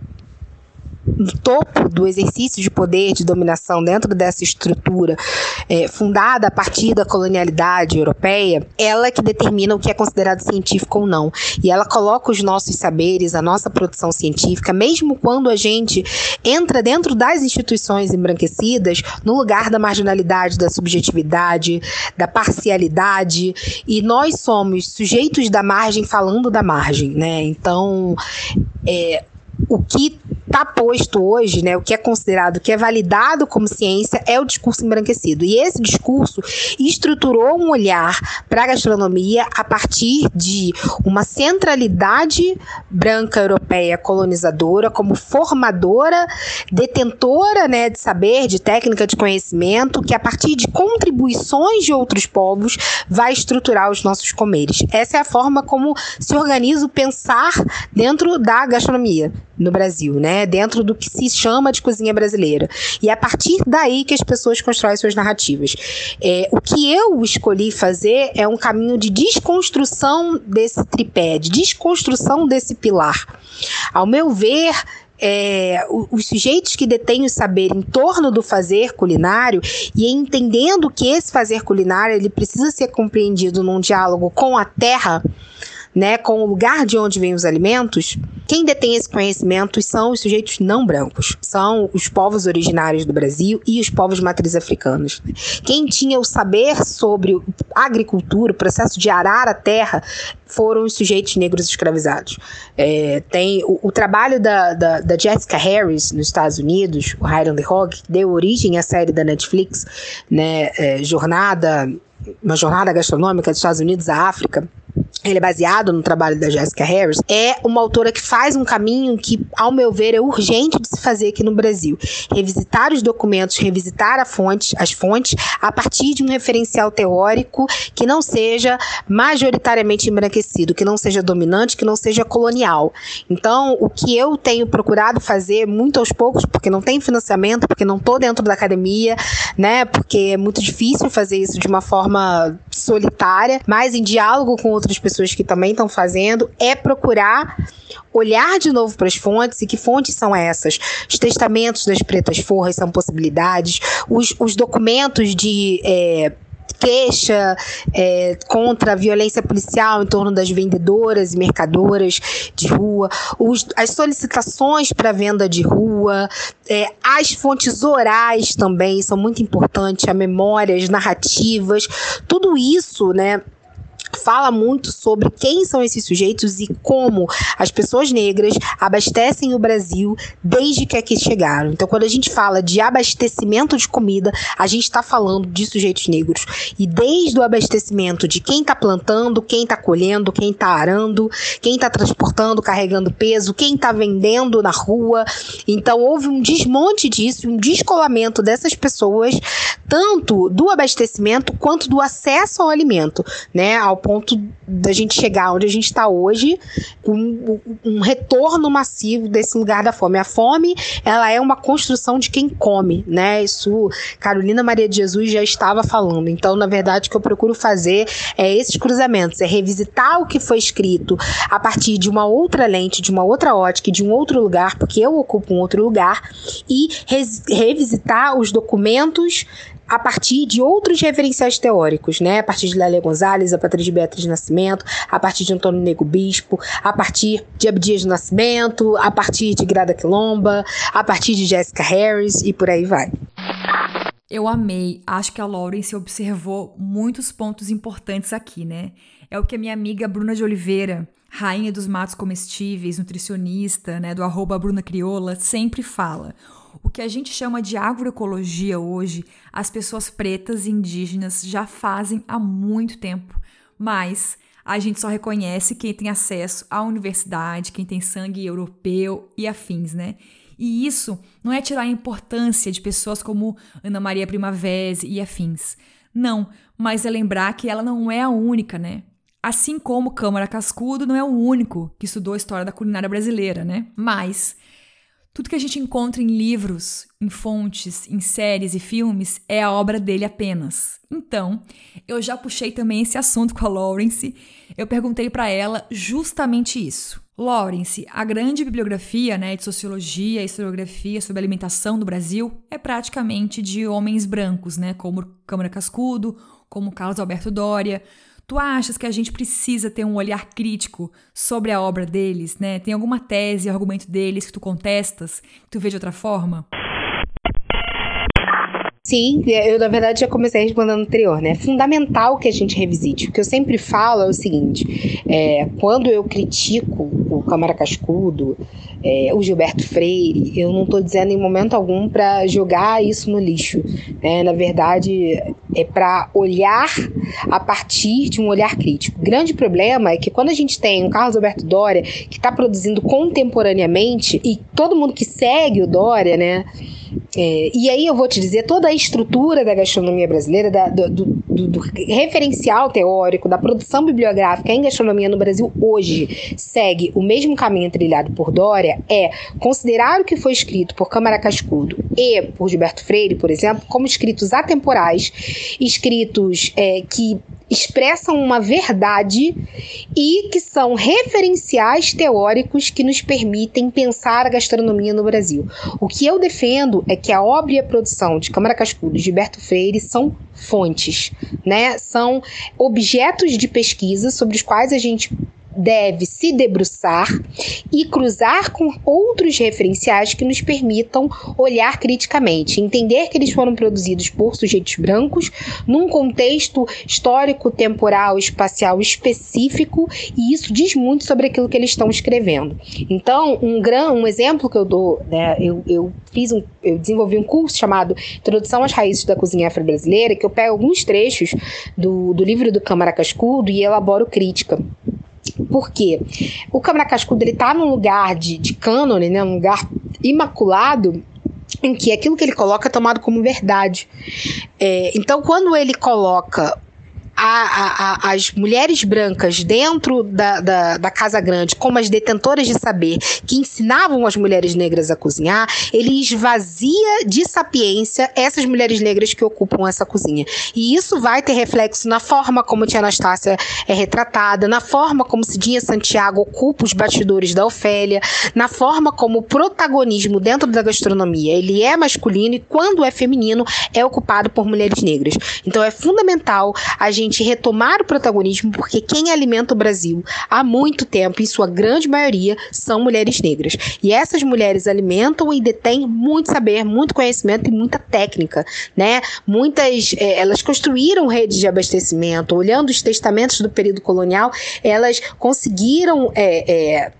no topo do exercício de poder, de dominação dentro dessa estrutura é, fundada a partir da colonialidade europeia, ela é que determina o que é considerado científico ou não. E ela coloca os nossos saberes, a nossa produção científica, mesmo quando a gente entra dentro das instituições embranquecidas, no lugar da marginalidade, da subjetividade, da parcialidade, e nós somos sujeitos da margem falando da margem, né? Então, é, o que está posto hoje, né, o que é considerado, o que é validado como ciência, é o discurso embranquecido. E esse discurso estruturou um olhar para a gastronomia a partir de uma centralidade branca europeia colonizadora, como formadora, detentora né, de saber, de técnica, de conhecimento, que a partir de contribuições de outros povos vai estruturar os nossos comeres. Essa é a forma como se organiza o pensar dentro da gastronomia no Brasil, né? Dentro do que se chama de cozinha brasileira. E é a partir daí que as pessoas constroem suas narrativas. É, o que eu escolhi fazer é um caminho de desconstrução desse tripé, de desconstrução desse pilar. Ao meu ver, é, os sujeitos que detêm o saber em torno do fazer culinário e entendendo que esse fazer culinário ele precisa ser compreendido num diálogo com a terra, né, com o lugar de onde vêm os alimentos, quem detém esse conhecimento são os sujeitos não brancos, são os povos originários do Brasil e os povos matriz africanos. Quem tinha o saber sobre agricultura, o processo de arar a terra, foram os sujeitos negros escravizados. É, tem o, o trabalho da, da, da, Jessica Harris nos Estados Unidos, o Highland Hog, que deu origem à série da Netflix, né, é, Jornada, uma jornada gastronômica dos Estados Unidos à África ele é baseado no trabalho da Jessica Harris, é uma autora que faz um caminho que, ao meu ver, é urgente de se fazer aqui no Brasil. Revisitar os documentos, revisitar fonte, as fontes, a partir de um referencial teórico que não seja majoritariamente embranquecido, que não seja dominante, que não seja colonial. Então, o que eu tenho procurado fazer, muito aos poucos, porque não tem financiamento, porque não estou dentro da academia, né? Porque é muito difícil fazer isso de uma forma solitária, mas em diálogo com outras pessoas que também estão fazendo, é procurar olhar de novo para as fontes e que fontes são essas? Os testamentos das pretas forras são possibilidades, os, os documentos de. É, queixa é, contra a violência policial em torno das vendedoras e mercadoras de rua, os, as solicitações para venda de rua, é, as fontes orais também são muito importantes, as narrativas, tudo isso, né? Fala muito sobre quem são esses sujeitos e como as pessoas negras abastecem o Brasil desde que aqui chegaram. Então, quando a gente fala de abastecimento de comida, a gente está falando de sujeitos negros. E desde o abastecimento de quem está plantando, quem está colhendo, quem está arando, quem está transportando, carregando peso, quem está vendendo na rua. Então, houve um desmonte disso, um descolamento dessas pessoas, tanto do abastecimento quanto do acesso ao alimento, né? Ao ponto da gente chegar onde a gente está hoje, um, um, retorno massivo desse lugar da fome. A fome, ela é uma construção de quem come, né? Isso Carolina Maria de Jesus já estava falando. Então, na verdade, o que eu procuro fazer é esses cruzamentos, é revisitar o que foi escrito a partir de uma outra lente, de uma outra ótica, de um outro lugar, porque eu ocupo um outro lugar, e revisitar os documentos a partir de outros referenciais teóricos, né? A partir de Lélia Gonzalez, a partir de Beatriz Nascimento, a partir de Antônio Nego Bispo, a partir de Abdias Nascimento, a partir de Grada Quilomba, a partir de Jessica Harris e por aí vai. Eu amei. Acho que a Lawrence observou muitos pontos importantes aqui, né? É o que a minha amiga Bruna de Oliveira, rainha dos matos comestíveis, nutricionista, né, do arroba Bruna Crioula, sempre fala. Que a gente chama de agroecologia hoje, as pessoas pretas e indígenas já fazem há muito tempo, mas a gente só reconhece quem tem acesso à universidade, quem tem sangue europeu e afins, né? E isso não é tirar a importância de pessoas como Ana Maria Primavera e afins. Não, mas é lembrar que ela não é a única, né? Assim como Câmara Cascudo não é o único que estudou a história da culinária brasileira, né? Mas tudo que a gente encontra em livros, em fontes, em séries e filmes é a obra dele apenas. Então, eu já puxei também esse assunto com a Lawrence. Eu perguntei para ela justamente isso. Lawrence, a grande bibliografia né, de sociologia e historiografia sobre alimentação do Brasil é praticamente de homens brancos, né, como Câmara Cascudo, como Carlos Alberto Doria, Tu achas que a gente precisa ter um olhar crítico sobre a obra deles, né? Tem alguma tese, argumento deles que tu contestas, que tu vê de outra forma? Sim, eu na verdade já comecei respondendo anterior, né? É fundamental que a gente revisite. O que eu sempre falo é o seguinte: é, quando eu critico o Câmara Cascudo, é, o Gilberto Freire, eu não estou dizendo em momento algum para jogar isso no lixo. Né? Na verdade, é para olhar a partir de um olhar crítico. O grande problema é que quando a gente tem um Carlos Alberto Dória que está produzindo contemporaneamente e todo mundo que segue o Dória, né? É, e aí eu vou te dizer, toda a estrutura da gastronomia brasileira, da, do, do, do, referencial teórico, da produção bibliográfica em gastronomia no Brasil hoje segue o mesmo caminho trilhado por Dória, é considerar o que foi escrito por Câmara Cascudo e por Gilberto Freire, por exemplo, como escritos atemporais, escritos é, que expressam uma verdade e que são referenciais teóricos que nos permitem pensar a gastronomia no Brasil. O que eu defendo é que a obra e a produção de Câmara Cascudo e Gilberto Freire são fontes, né? São objetos de pesquisa sobre os quais a gente deve se debruçar e cruzar com outros referenciais que nos permitam olhar criticamente, entender que eles foram produzidos por sujeitos brancos num contexto histórico, temporal, espacial específico, e isso diz muito sobre aquilo que eles estão escrevendo. Então, um gran, um exemplo que eu dou, né, eu, eu fiz um, eu desenvolvi um curso chamado Introdução às Raízes da Cozinha Afro-Brasileira, que eu pego alguns trechos do, do livro do Câmara Cascudo e elaboro crítica. Por quê? O Câmara Cascudo ele tá num lugar de, de cânone, né, um lugar imaculado, em que aquilo que ele coloca é tomado como verdade. É, então, quando ele coloca a, a, as mulheres brancas dentro da, da, da, Casa Grande como as detentoras de saber que ensinavam as mulheres negras a cozinhar, ele esvazia de sapiência essas mulheres negras que ocupam essa cozinha. E isso vai ter reflexo na forma como Tia Anastácia é retratada, na forma como Cidinha Santiago ocupa os bastidores da Ofélia, na forma como o protagonismo dentro da gastronomia ele é masculino e quando é feminino é ocupado por mulheres negras. Então é fundamental a gente gente retomar o protagonismo, porque quem alimenta o Brasil há muito tempo, em sua grande maioria, são mulheres negras. E essas mulheres alimentam e detêm muito saber, muito conhecimento e muita técnica, né? Muitas, é, elas construíram redes de abastecimento, olhando os testamentos do período colonial, elas conseguiram é, é,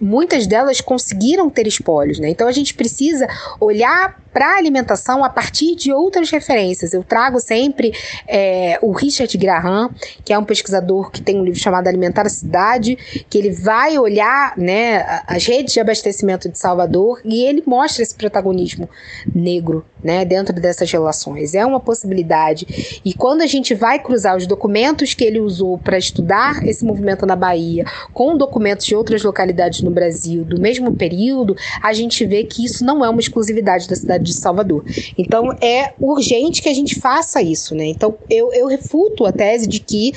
muitas delas conseguiram ter espólios, né? Então a gente precisa olhar para alimentação a partir de outras referências. Eu trago sempre é, o Richard Graham, que é um pesquisador que tem um livro chamado Alimentar a Cidade, que ele vai olhar né, as redes de abastecimento de Salvador e ele mostra esse protagonismo negro né, dentro dessas relações. É uma possibilidade. E quando a gente vai cruzar os documentos que ele usou para estudar esse movimento na Bahia com documentos de outras localidades no Brasil do mesmo período, a gente vê que isso não é uma exclusividade da cidade de Salvador. Então é urgente que a gente faça isso, né? Então eu, eu refuto a tese de que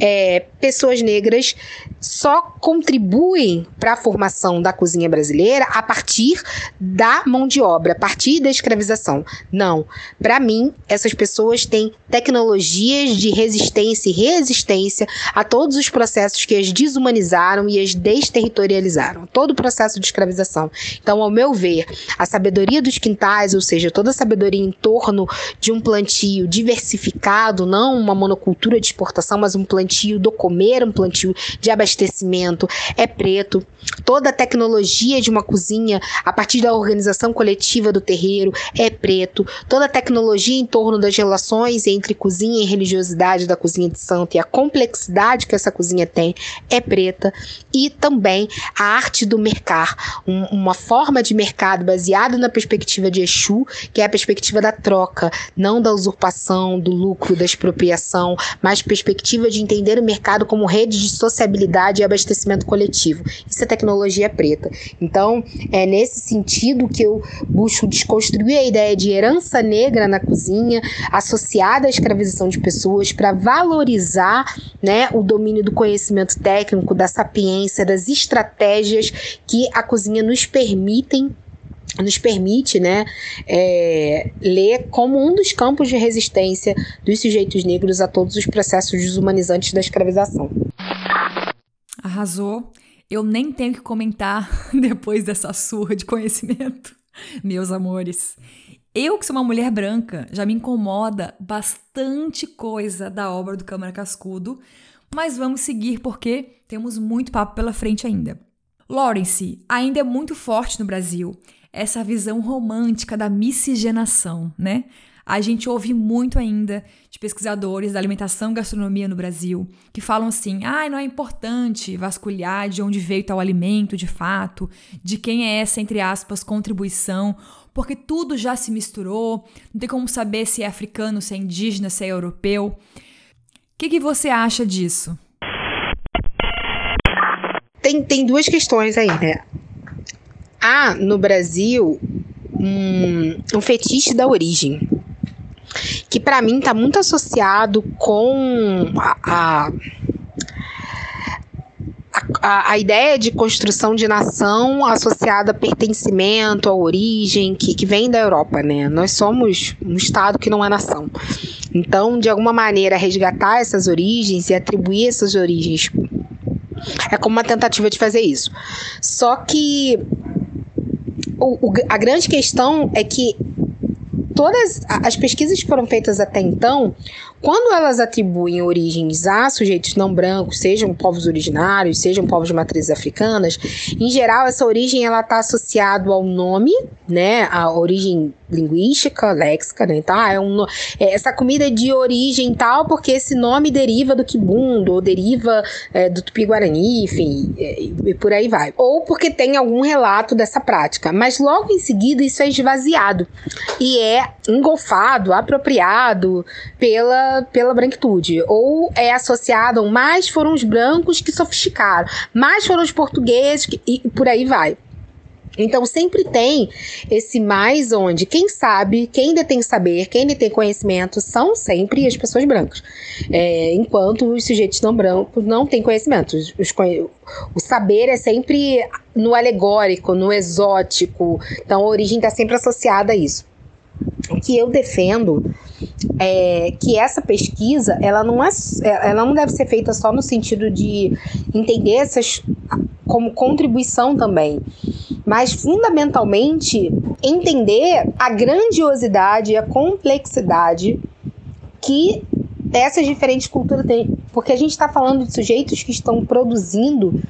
é, pessoas negras só contribuem para a formação da cozinha brasileira a partir da mão de obra, a partir da escravização. Não. Para mim, essas pessoas têm tecnologias de resistência e resistência a todos os processos que as desumanizaram e as desterritorializaram. Todo o processo de escravização. Então, ao meu ver, a sabedoria dos quintais, ou seja, toda a sabedoria em torno de um plantio diversificado, não uma monocultura de exportação, mas um plantio do comer, um plantio de abastecimento abastecimento é preto. Toda a tecnologia de uma cozinha, a partir da organização coletiva do terreiro, é preto. Toda a tecnologia em torno das relações entre cozinha e religiosidade da cozinha de santo e a complexidade que essa cozinha tem é preta. E também a arte do mercar, um, uma forma de mercado baseada na perspectiva de Exu, que é a perspectiva da troca, não da usurpação, do lucro, da expropriação, mas perspectiva de entender o mercado como rede de sociabilidade e abastecimento coletivo. Isso é tecnologia preta. Então, é nesse sentido que eu busco desconstruir a ideia de herança negra na cozinha, associada à escravização de pessoas, para valorizar né, o domínio do conhecimento técnico, da sapiência, das estratégias que a cozinha nos permitem nos permite né, é, ler como um dos campos de resistência dos sujeitos negros a todos os processos desumanizantes da escravização. Arrasou. Eu nem tenho que comentar *laughs* depois dessa surra de conhecimento, *laughs* meus amores. Eu, que sou uma mulher branca, já me incomoda bastante coisa da obra do Câmara Cascudo, mas vamos seguir porque temos muito papo pela frente ainda. Lawrence ainda é muito forte no Brasil essa visão romântica da miscigenação, né? A gente ouve muito ainda de pesquisadores da alimentação e gastronomia no Brasil que falam assim: ah, não é importante vasculhar de onde veio tal alimento de fato, de quem é essa, entre aspas, contribuição, porque tudo já se misturou, não tem como saber se é africano, se é indígena, se é europeu. O que, que você acha disso? Tem, tem duas questões aí, né? Há no Brasil um, um fetiche da origem que para mim está muito associado com a, a a, a, ideia de construção de nação associada a pertencimento, a origem, que, que vem da Europa, né? Nós somos um Estado que não é nação. Então, de alguma maneira, resgatar essas origens e atribuir essas origens é como uma tentativa de fazer isso. Só que o, o, a grande questão é que todas as pesquisas que foram feitas até então, quando elas atribuem origens a sujeitos não brancos, sejam povos originários, sejam povos de matrizes africanas, em geral essa origem ela está associada ao nome, né, a origem linguística, léxica, né? Tá? É um, é, essa comida é de origem tal, porque esse nome deriva do quibundo, ou deriva é, do tupi-guarani, enfim, é, e por aí vai. Ou porque tem algum relato dessa prática. Mas logo em seguida isso é esvaziado e é engolfado, apropriado pela, pela branquitude. Ou é associado, mais foram os brancos que sofisticaram, mais foram os portugueses, que, e por aí vai. Então sempre tem esse mais onde quem sabe, quem detém saber, quem detém conhecimento são sempre as pessoas brancas. É, enquanto os sujeitos não brancos não têm conhecimento. Os, os, o saber é sempre no alegórico, no exótico. Então a origem está sempre associada a isso. Que eu defendo é que essa pesquisa ela não, é, ela não deve ser feita só no sentido de entender essas como contribuição também, mas fundamentalmente entender a grandiosidade e a complexidade que essas diferentes culturas têm, porque a gente está falando de sujeitos que estão produzindo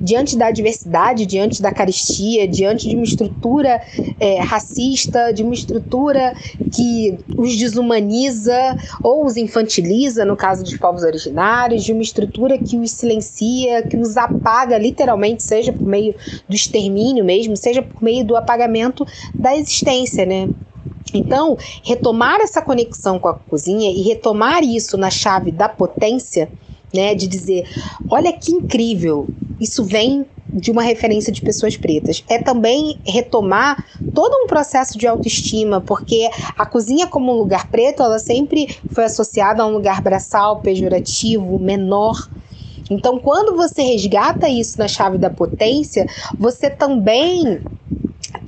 diante da adversidade, diante da caristia, diante de uma estrutura é, racista, de uma estrutura que os desumaniza ou os infantiliza, no caso dos povos originários, de uma estrutura que os silencia, que os apaga literalmente, seja por meio do extermínio mesmo, seja por meio do apagamento da existência, né? Então, retomar essa conexão com a cozinha e retomar isso na chave da potência, né, de dizer, olha que incrível, isso vem de uma referência de pessoas pretas. É também retomar todo um processo de autoestima, porque a cozinha como um lugar preto, ela sempre foi associada a um lugar braçal, pejorativo, menor. Então, quando você resgata isso na chave da potência, você também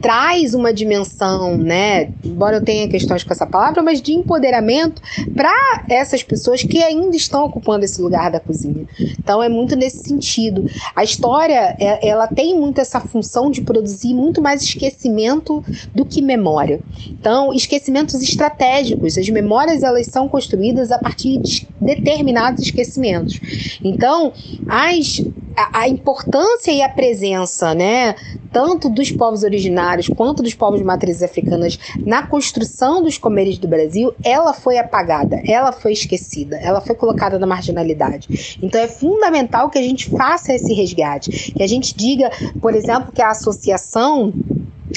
traz uma dimensão, né? Embora eu tenha questões com essa palavra, mas de empoderamento para essas pessoas que ainda estão ocupando esse lugar da cozinha. Então é muito nesse sentido. A história, é, ela tem muito essa função de produzir muito mais esquecimento do que memória. Então, esquecimentos estratégicos. As memórias elas são construídas a partir de determinados esquecimentos. Então, as a, a importância e a presença, né, tanto dos povos originários quanto dos povos de matrizes africanas na construção dos comeres do Brasil, ela foi apagada, ela foi esquecida, ela foi colocada na marginalidade. Então é fundamental que a gente faça esse resgate, que a gente diga, por exemplo, que a associação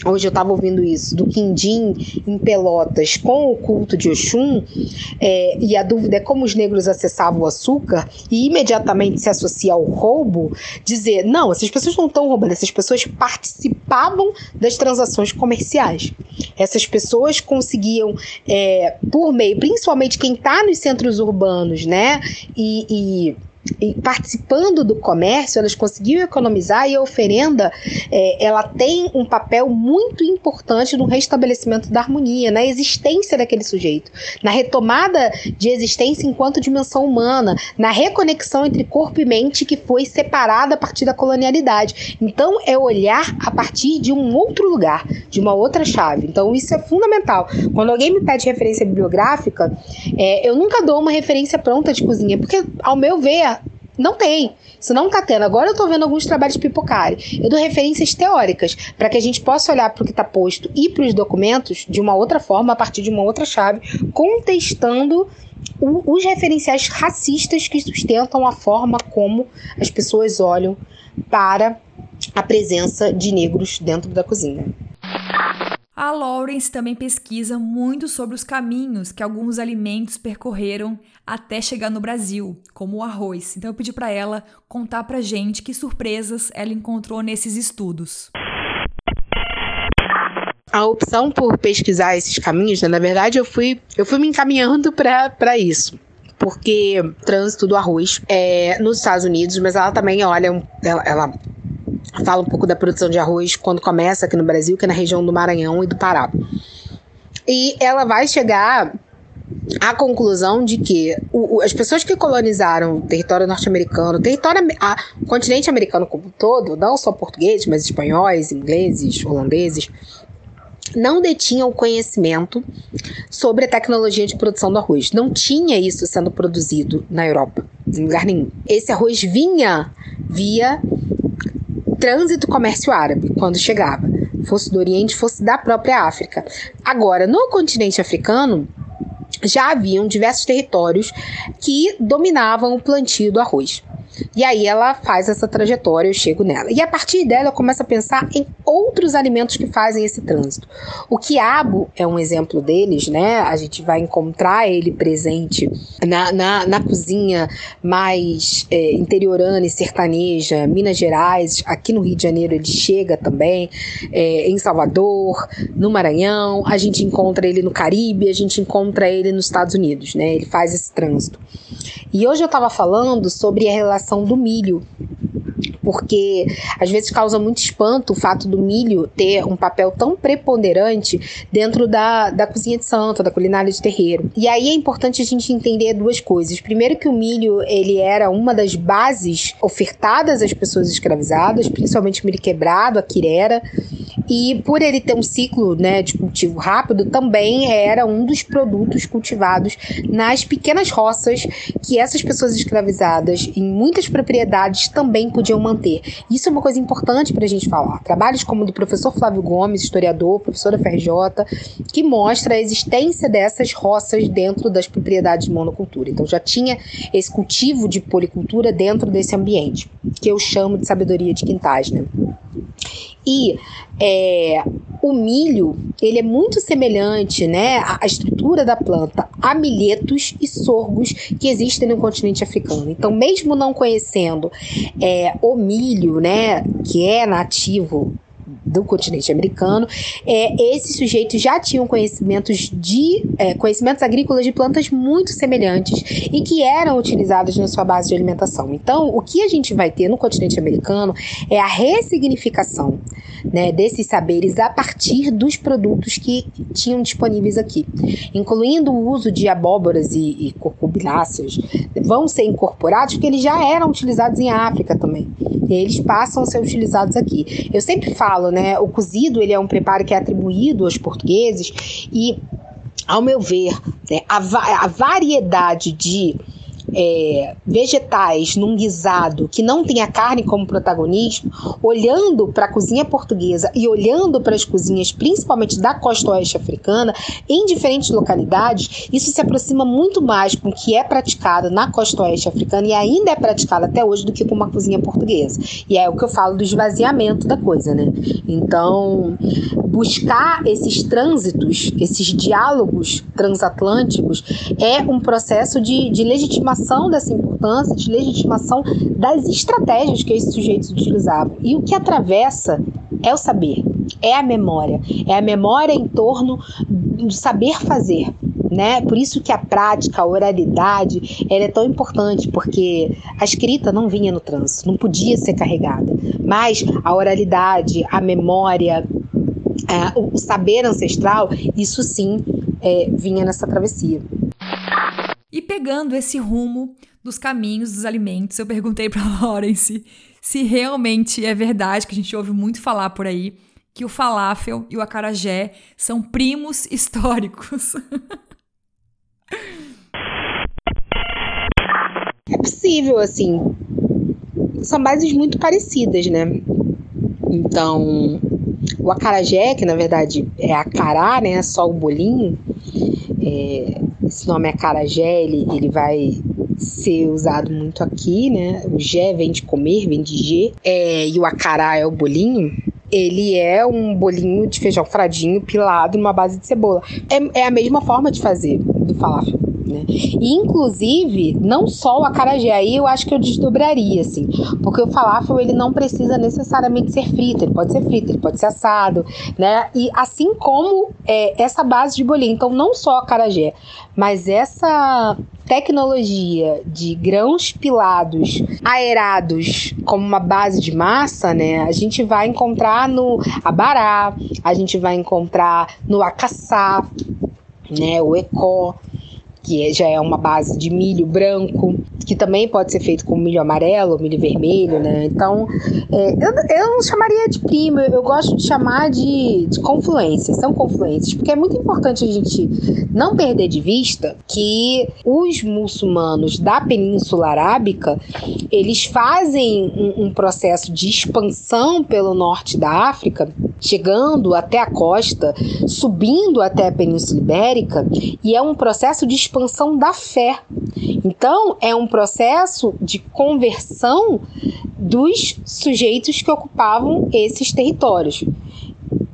Hoje eu estava ouvindo isso, do Quindim em Pelotas com o culto de Oxum, é, e a dúvida é como os negros acessavam o açúcar e imediatamente se associa ao roubo, dizer, não, essas pessoas não estão roubando, essas pessoas participavam das transações comerciais. Essas pessoas conseguiam, é, por meio, principalmente quem está nos centros urbanos, né, e, e participando do comércio, elas conseguiam economizar e a oferenda é, ela tem um papel muito importante no restabelecimento da harmonia, na existência daquele sujeito, na retomada de existência enquanto dimensão humana, na reconexão entre corpo e mente que foi separada a partir da colonialidade. Então é olhar a partir de um outro lugar, de uma outra chave. Então isso é fundamental. Quando alguém me pede referência bibliográfica, é, eu nunca dou uma referência pronta de cozinha, porque ao meu ver não tem. Isso não está tendo. Agora eu estou vendo alguns trabalhos pipocarem. Eu dou referências teóricas para que a gente possa olhar para o que está posto e para os documentos de uma outra forma, a partir de uma outra chave, contestando o, os referenciais racistas que sustentam a forma como as pessoas olham para a presença de negros dentro da cozinha. A Lawrence também pesquisa muito sobre os caminhos que alguns alimentos percorreram até chegar no Brasil, como o arroz. Então eu pedi para ela contar pra gente que surpresas ela encontrou nesses estudos. A opção por pesquisar esses caminhos, né, na verdade, eu fui, eu fui me encaminhando para isso porque trânsito do arroz é nos Estados Unidos, mas ela também olha, ela, ela fala um pouco da produção de arroz quando começa aqui no Brasil, que é na região do Maranhão e do Pará. E ela vai chegar à conclusão de que o, o, as pessoas que colonizaram o território norte-americano, o território, a, o continente americano como um todo, não só portugueses, mas espanhóis, ingleses, holandeses, não detinham conhecimento sobre a tecnologia de produção do arroz. Não tinha isso sendo produzido na Europa, em lugar nenhum. Esse arroz vinha via trânsito comércio árabe quando chegava, fosse do Oriente, fosse da própria África. Agora, no continente africano, já haviam diversos territórios que dominavam o plantio do arroz. E aí ela faz essa trajetória, eu chego nela. E a partir dela eu começo a pensar em outros alimentos que fazem esse trânsito. O quiabo é um exemplo deles, né? A gente vai encontrar ele presente na, na, na cozinha mais é, interiorana e sertaneja, Minas Gerais, aqui no Rio de Janeiro ele chega também, é, em Salvador, no Maranhão, a gente encontra ele no Caribe, a gente encontra ele nos Estados Unidos, né? Ele faz esse trânsito. E hoje eu estava falando sobre a relação do milho porque às vezes causa muito espanto o fato do milho ter um papel tão preponderante dentro da, da cozinha de santo, da culinária de terreiro. E aí é importante a gente entender duas coisas. Primeiro que o milho, ele era uma das bases ofertadas às pessoas escravizadas, principalmente o milho quebrado, a quirera, e por ele ter um ciclo né, de cultivo rápido, também era um dos produtos cultivados nas pequenas roças que essas pessoas escravizadas em muitas propriedades também podiam manter. Isso é uma coisa importante para a gente falar. Trabalhos como o do professor Flávio Gomes, historiador, professor da FRJ, que mostra a existência dessas roças dentro das propriedades de monocultura. Então já tinha esse cultivo de policultura dentro desse ambiente, que eu chamo de sabedoria de quintais. Né? E é, o milho, ele é muito semelhante, né, a estrutura da planta a milhetos e sorgos que existem no continente africano. Então, mesmo não conhecendo é, o milho, né, que é nativo do continente americano, é, esses sujeitos já tinham conhecimentos de é, conhecimentos agrícolas de plantas muito semelhantes e que eram utilizados na sua base de alimentação. Então, o que a gente vai ter no continente americano é a ressignificação né, desses saberes a partir dos produtos que tinham disponíveis aqui, incluindo o uso de abóboras e, e vão ser incorporados porque eles já eram utilizados em África também. E eles passam a ser utilizados aqui. Eu sempre falo, né, o cozido ele é um preparo que é atribuído aos portugueses e ao meu ver, né, a, va a variedade de é, vegetais num guisado que não tem a carne como protagonismo, olhando para a cozinha portuguesa e olhando para as cozinhas, principalmente da costa oeste africana, em diferentes localidades, isso se aproxima muito mais com o que é praticado na costa oeste africana e ainda é praticado até hoje do que com uma cozinha portuguesa. E é o que eu falo do esvaziamento da coisa, né? Então, buscar esses trânsitos, esses diálogos transatlânticos, é um processo de, de legitimação legitimação dessa importância, de legitimação das estratégias que esses sujeitos utilizavam. E o que atravessa é o saber, é a memória, é a memória em torno do saber fazer. Né? Por isso que a prática, a oralidade, ela é tão importante, porque a escrita não vinha no trânsito, não podia ser carregada. Mas a oralidade, a memória, é, o saber ancestral, isso sim é, vinha nessa travessia. E pegando esse rumo dos caminhos dos alimentos, eu perguntei para *laughs* Lawrence se realmente é verdade que a gente ouve muito falar por aí que o falafel e o acarajé são primos *laughs* históricos. É possível, assim. São bases muito parecidas, né? Então, o acarajé, que na verdade é acará, né? Só o bolinho. É, esse nome acarajé, ele, ele vai ser usado muito aqui, né? O Gé vem de comer, vem de G. É, e o acará é o bolinho. Ele é um bolinho de feijão fradinho pilado numa base de cebola. É, é a mesma forma de fazer do falafel. Né? E, inclusive, não só o acarajé, aí eu acho que eu desdobraria, assim, porque o falafel ele não precisa necessariamente ser frito, ele pode ser frito, ele pode ser assado, né? E assim como é, essa base de bolinho, então não só o acarajé, mas essa tecnologia de grãos pilados aerados como uma base de massa, né? A gente vai encontrar no abará, a gente vai encontrar no acaçá, né? O ecó que já é uma base de milho branco, que também pode ser feito com milho amarelo, milho vermelho, né? Então, é, eu, eu não chamaria de primo, eu, gosto de chamar de, de confluências, são confluências, porque é muito importante a gente não perder de vista que os muçulmanos da Península Arábica, eles fazem um, um processo de expansão pelo norte da África, chegando até a costa, subindo até a Península Ibérica, e é um processo de expansão da fé. Então, é um processo de conversão dos sujeitos que ocupavam esses territórios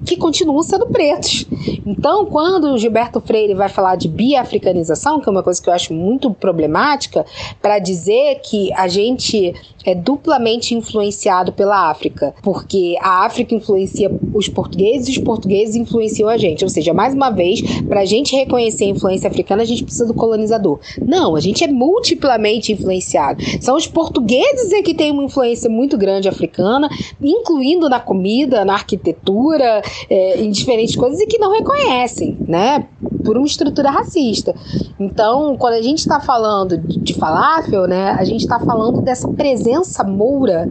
que continuam sendo pretos. Então, quando o Gilberto Freire vai falar de biafricanização, que é uma coisa que eu acho muito problemática, para dizer que a gente é duplamente influenciado pela África, porque a África influencia os portugueses e os portugueses influenciam a gente. Ou seja, mais uma vez, para a gente reconhecer a influência africana, a gente precisa do colonizador. Não, a gente é multiplamente influenciado. São os portugueses é que têm uma influência muito grande africana, incluindo na comida, na arquitetura, é, em diferentes coisas, e que não reconhecem, né? Por uma estrutura racista. Então, quando a gente está falando de falafel, né, a gente está falando dessa presença moura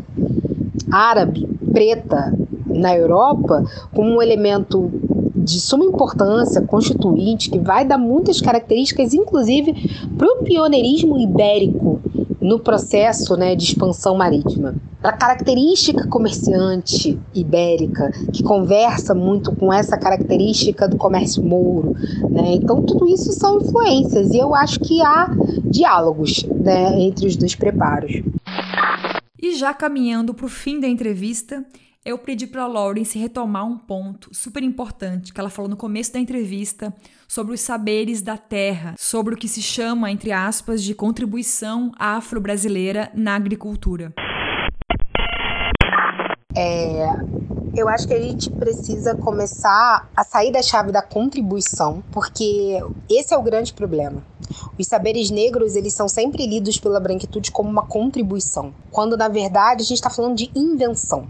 árabe, preta, na Europa como um elemento de suma importância, constituinte, que vai dar muitas características, inclusive, para o pioneirismo ibérico no processo né, de expansão marítima. A característica comerciante ibérica, que conversa muito com essa característica do comércio mouro. Né? Então, tudo isso são influências, e eu acho que há diálogos né, entre os dois preparos. E já caminhando para o fim da entrevista, eu pedi para a Lawrence retomar um ponto super importante que ela falou no começo da entrevista sobre os saberes da terra, sobre o que se chama, entre aspas, de contribuição afro-brasileira na agricultura. É, eu acho que a gente precisa começar a sair da chave da contribuição, porque esse é o grande problema. Os saberes negros, eles são sempre lidos pela branquitude como uma contribuição, quando na verdade a gente está falando de invenção.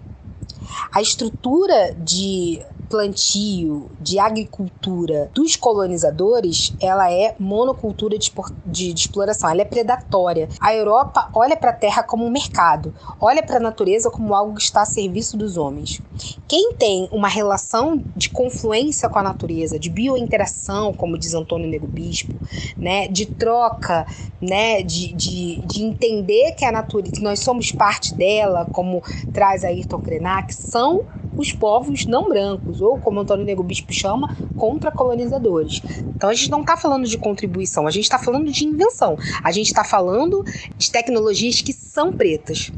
A estrutura de plantio, de agricultura dos colonizadores, ela é monocultura de, de, de exploração, ela é predatória. A Europa olha para a terra como um mercado, olha para a natureza como algo que está a serviço dos homens. Quem tem uma relação de confluência com a natureza, de biointeração, como diz Antônio Nego Bispo, né, de troca, né, de, de, de entender que a natureza, que nós somos parte dela, como traz Ayrton Krenak, são os povos não brancos, ou como Antônio Nego Bispo chama, contra-colonizadores. Então a gente não está falando de contribuição, a gente está falando de invenção, a gente está falando de tecnologias que são pretas.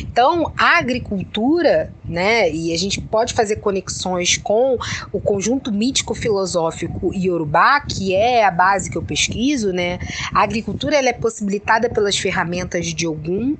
Então, a agricultura, né, e a gente pode fazer conexões com o conjunto mítico-filosófico iorubá, que é a base que eu pesquiso, né? A agricultura ela é possibilitada pelas ferramentas de Ogum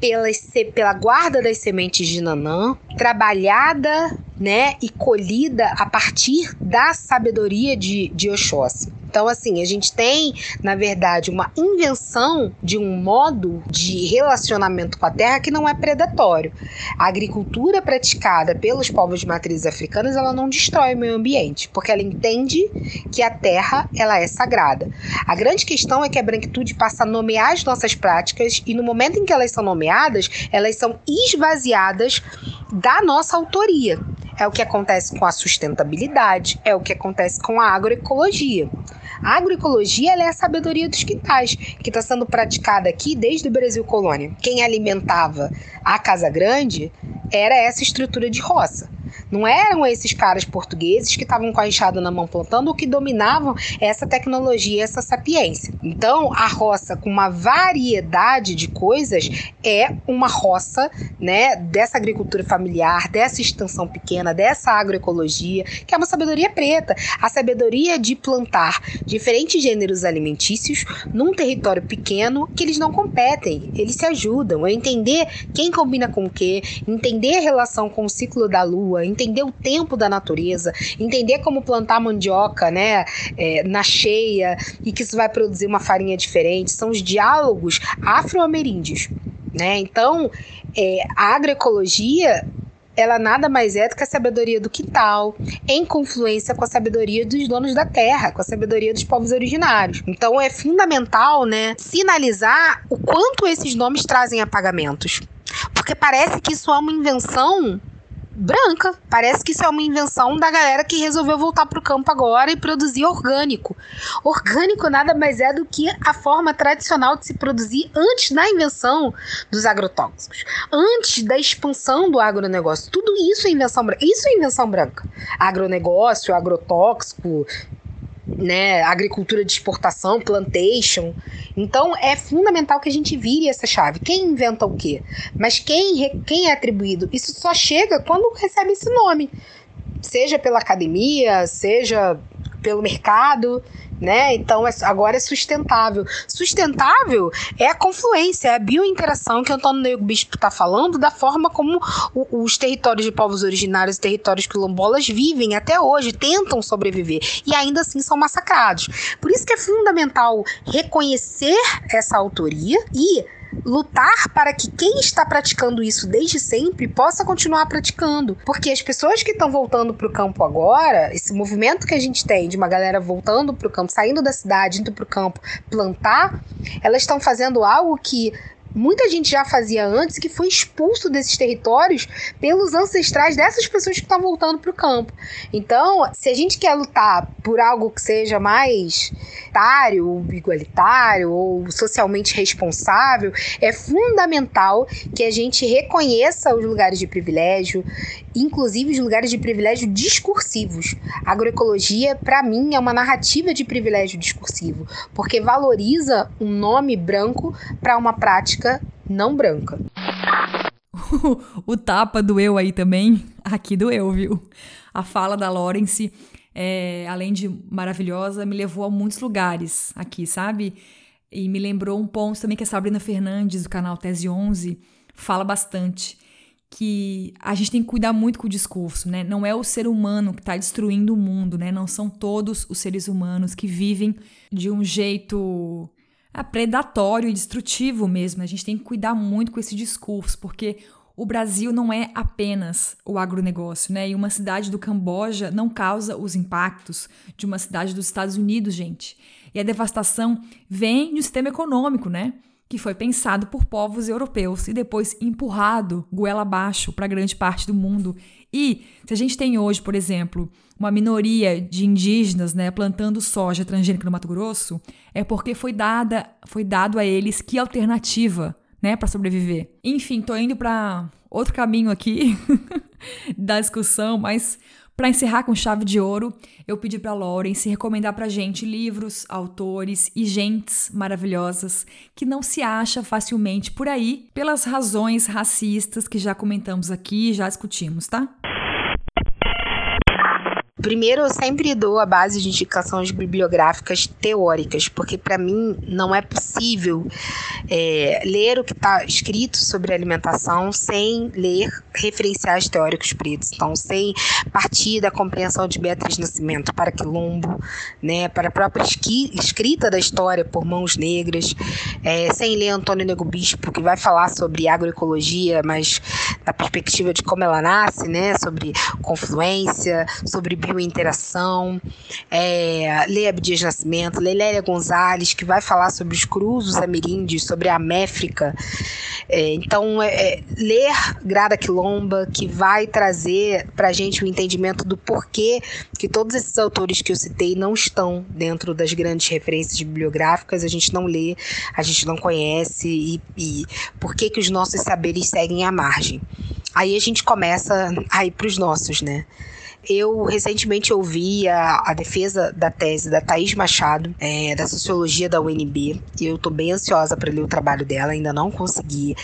pela, pela guarda das sementes de Nanã, trabalhada né, e colhida a partir da sabedoria de, de Oxóssi. Então, assim, a gente tem, na verdade, uma invenção de um modo de relacionamento com a terra que não é predatório. A agricultura praticada pelos povos de matrizes africanas, ela não destrói o meio ambiente, porque ela entende que a terra, ela é sagrada. A grande questão é que a branquitude passa a nomear as nossas práticas e no momento em que elas são nomeadas, elas são esvaziadas da nossa autoria. É o que acontece com a sustentabilidade, é o que acontece com a agroecologia. A agroecologia é a sabedoria dos quintais, que está sendo praticada aqui desde o Brasil colônia. Quem alimentava a Casa Grande era essa estrutura de roça. Não eram esses caras portugueses que estavam com a enxada na mão plantando ou que dominavam essa tecnologia, essa sapiência. Então, a roça com uma variedade de coisas é uma roça, né, dessa agricultura familiar, dessa extensão pequena, dessa agroecologia, que é uma sabedoria preta, a sabedoria de plantar diferentes gêneros alimentícios num território pequeno que eles não competem, eles se ajudam, é entender quem combina com o que, entender a relação com o ciclo da lua, entender o tempo da natureza, entender como plantar mandioca, né, é, na cheia e que isso vai produzir uma farinha diferente. São os diálogos afro-ameríndios, né? Então, é, a agroecologia ela nada mais é do que a sabedoria do quintal, em confluência com a sabedoria dos donos da terra, com a sabedoria dos povos originários. Então é fundamental, né, sinalizar o quanto esses nomes trazem apagamentos. Porque parece que isso é uma invenção branca. Parece que isso é uma invenção da galera que resolveu voltar para o campo agora e produzir orgânico. Orgânico nada mais é do que a forma tradicional de se produzir antes da invenção dos agrotóxicos, antes da expansão do agronegócio. Tudo isso é invenção branca. Isso é invenção branca. Agronegócio, agrotóxico, né, agricultura de exportação, plantation. Então é fundamental que a gente vire essa chave. Quem inventa o quê? Mas quem, quem é atribuído? Isso só chega quando recebe esse nome. Seja pela academia, seja pelo mercado né? Então é, agora é sustentável. Sustentável é a confluência, é a biointeração que o Antônio Nego Bispo está falando da forma como o, os territórios de povos originários territórios quilombolas vivem até hoje, tentam sobreviver e ainda assim são massacrados. Por isso que é fundamental reconhecer essa autoria e lutar para que quem está praticando isso desde sempre possa continuar praticando. Porque as pessoas que estão voltando para o campo agora, esse movimento que a gente tem de uma galera voltando para o campo, saindo da cidade, indo para o campo plantar, elas estão fazendo algo que muita gente já fazia antes que foi expulso desses territórios pelos ancestrais dessas pessoas que estão voltando para o campo. Então, se a gente quer lutar por algo que seja mais etário, igualitário ou socialmente responsável, é fundamental que a gente reconheça os lugares de privilégio, inclusive os lugares de privilégio discursivos. A agroecologia, para mim, é uma narrativa de privilégio discursivo, porque valoriza um nome branco para uma prática não branca. *laughs* o tapa doeu aí também. Aqui doeu, viu? A fala da Lawrence, é, além de maravilhosa, me levou a muitos lugares aqui, sabe? E me lembrou um ponto também que a Sabrina Fernandes, do canal Tese 11, fala bastante que a gente tem que cuidar muito com o discurso, né? Não é o ser humano que está destruindo o mundo, né? Não são todos os seres humanos que vivem de um jeito é, predatório e destrutivo mesmo. A gente tem que cuidar muito com esse discurso, porque o Brasil não é apenas o agronegócio, né? E uma cidade do Camboja não causa os impactos de uma cidade dos Estados Unidos, gente. E a devastação vem do sistema econômico, né? Que foi pensado por povos europeus e depois empurrado goela abaixo para grande parte do mundo. E se a gente tem hoje, por exemplo, uma minoria de indígenas, né, plantando soja transgênica no Mato Grosso, é porque foi dada, foi dado a eles que alternativa, né, para sobreviver. Enfim, tô indo para outro caminho aqui *laughs* da discussão, mas para encerrar com chave de ouro, eu pedi para Lawrence recomendar para gente livros, autores e gentes maravilhosas que não se acha facilmente por aí pelas razões racistas que já comentamos aqui e já discutimos, tá? Primeiro, eu sempre dou a base de indicações bibliográficas teóricas, porque para mim não é possível é, ler o que está escrito sobre alimentação sem ler referenciais teóricos pretos. Então, sem partir da compreensão de Beatriz Nascimento para Quilombo, né, para a própria escrita da história por mãos negras, é, sem ler Antônio Nego Bispo, que vai falar sobre agroecologia, mas da perspectiva de como ela nasce, né, sobre confluência, sobre bio Interação, é, Leia Abdias Nascimento, Leléria Gonzalez, que vai falar sobre os cruzos ameríndios, sobre a Méfrica. É, então, é, é, ler Grada Quilomba, que vai trazer para a gente o entendimento do porquê que todos esses autores que eu citei não estão dentro das grandes referências bibliográficas, a gente não lê, a gente não conhece e, e por que, que os nossos saberes seguem à margem. Aí a gente começa a ir para os nossos, né? Eu recentemente ouvi a, a defesa da tese da Thaís Machado, é, da Sociologia da UNB, e eu estou bem ansiosa para ler o trabalho dela, ainda não consegui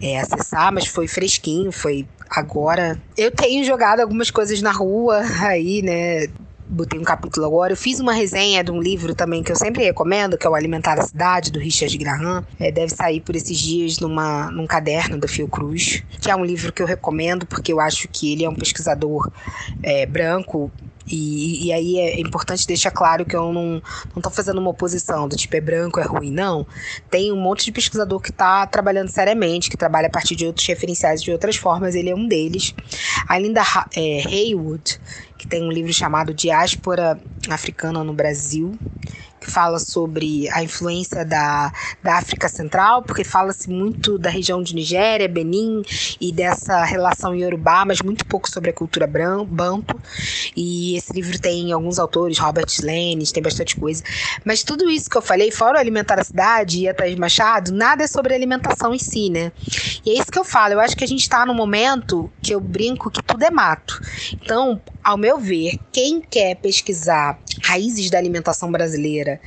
é, acessar, mas foi fresquinho, foi agora. Eu tenho jogado algumas coisas na rua aí, né? Botei um capítulo agora. Eu fiz uma resenha de um livro também que eu sempre recomendo, que é o Alimentar a Cidade, do Richard Graham. É, deve sair por esses dias numa, num caderno da Fiocruz, que é um livro que eu recomendo porque eu acho que ele é um pesquisador é, branco e, e, aí é importante deixar claro que eu não, tô fazendo uma oposição do tipo é branco, é ruim, não. Tem um monte de pesquisador que está trabalhando seriamente, que trabalha a partir de outros referenciais de outras formas, ele é um deles. A Linda é, Haywood, que tem um livro chamado Diáspora Africana no Brasil, que fala sobre a influência da, da África Central, porque fala-se muito da região de Nigéria, Benin e dessa relação Yorubá, mas muito pouco sobre a cultura banto. E esse livro tem alguns autores, Robert Lennes, tem bastante coisa. Mas tudo isso que eu falei, fora o Alimentar a Cidade e a Thaís Machado, nada é sobre alimentação em si, né? E é isso que eu falo, eu acho que a gente está num momento que eu brinco que tudo é mato. Então, ao meu ver, quem quer pesquisar raízes da alimentação brasileira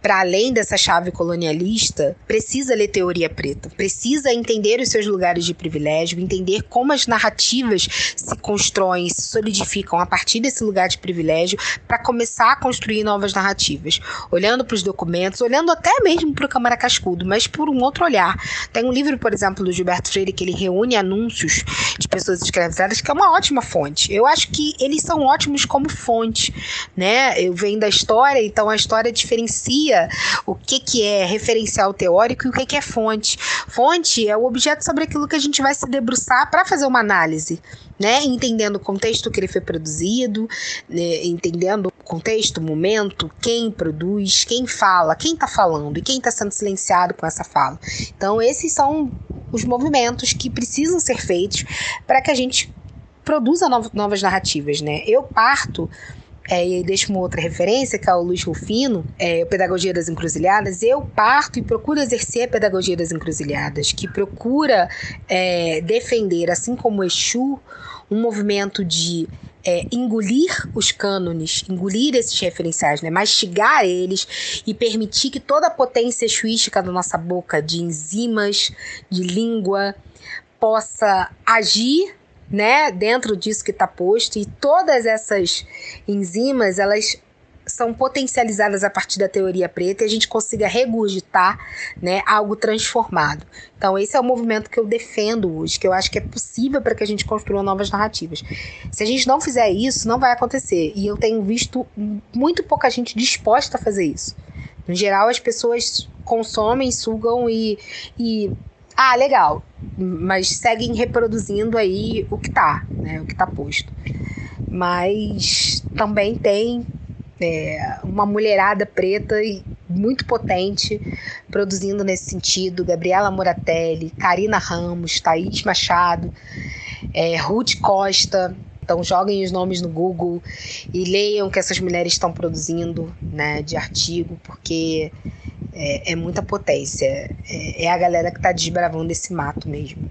para além dessa chave colonialista, precisa ler teoria preta, precisa entender os seus lugares de privilégio, entender como as narrativas se constroem, se solidificam a partir desse lugar de privilégio para começar a construir novas narrativas, olhando para os documentos, olhando até mesmo para o Câmara Cascudo, mas por um outro olhar. Tem um livro, por exemplo, do Gilberto Freire que ele reúne anúncios de pessoas escravizadas, que é uma ótima fonte. Eu acho que eles são ótimos como fonte, né? Eu venho da história, então a história diferencia o que, que é referencial teórico e o que, que é fonte. Fonte é o objeto sobre aquilo que a gente vai se debruçar para fazer uma análise né? Entendendo o contexto que ele foi produzido, né? entendendo o contexto, o momento, quem produz, quem fala, quem está falando e quem está sendo silenciado com essa fala. Então, esses são os movimentos que precisam ser feitos para que a gente produza novas narrativas, né? Eu parto é, e deixo uma outra referência, que é o Luiz Rufino, é, Pedagogia das Encruzilhadas, eu parto e procuro exercer a Pedagogia das Encruzilhadas, que procura é, defender, assim como Exu, um movimento de é, engolir os cânones, engolir esses referenciais, né? mastigar eles e permitir que toda a potência exuística da nossa boca, de enzimas, de língua, possa agir né, dentro disso que está posto e todas essas enzimas elas são potencializadas a partir da teoria preta e a gente consiga regurgitar né, algo transformado. Então, esse é o movimento que eu defendo hoje, que eu acho que é possível para que a gente construa novas narrativas. Se a gente não fizer isso, não vai acontecer. E eu tenho visto muito pouca gente disposta a fazer isso. No geral, as pessoas consomem, sugam e, e ah, legal, mas seguem reproduzindo aí o que tá, né, o que tá posto. Mas também tem é, uma mulherada preta e muito potente produzindo nesse sentido. Gabriela Moratelli, Karina Ramos, Thaís Machado, é, Ruth Costa. Então joguem os nomes no Google e leiam o que essas mulheres estão produzindo né, de artigo, porque é, é muita potência. É, é a galera que está desbravando esse mato mesmo.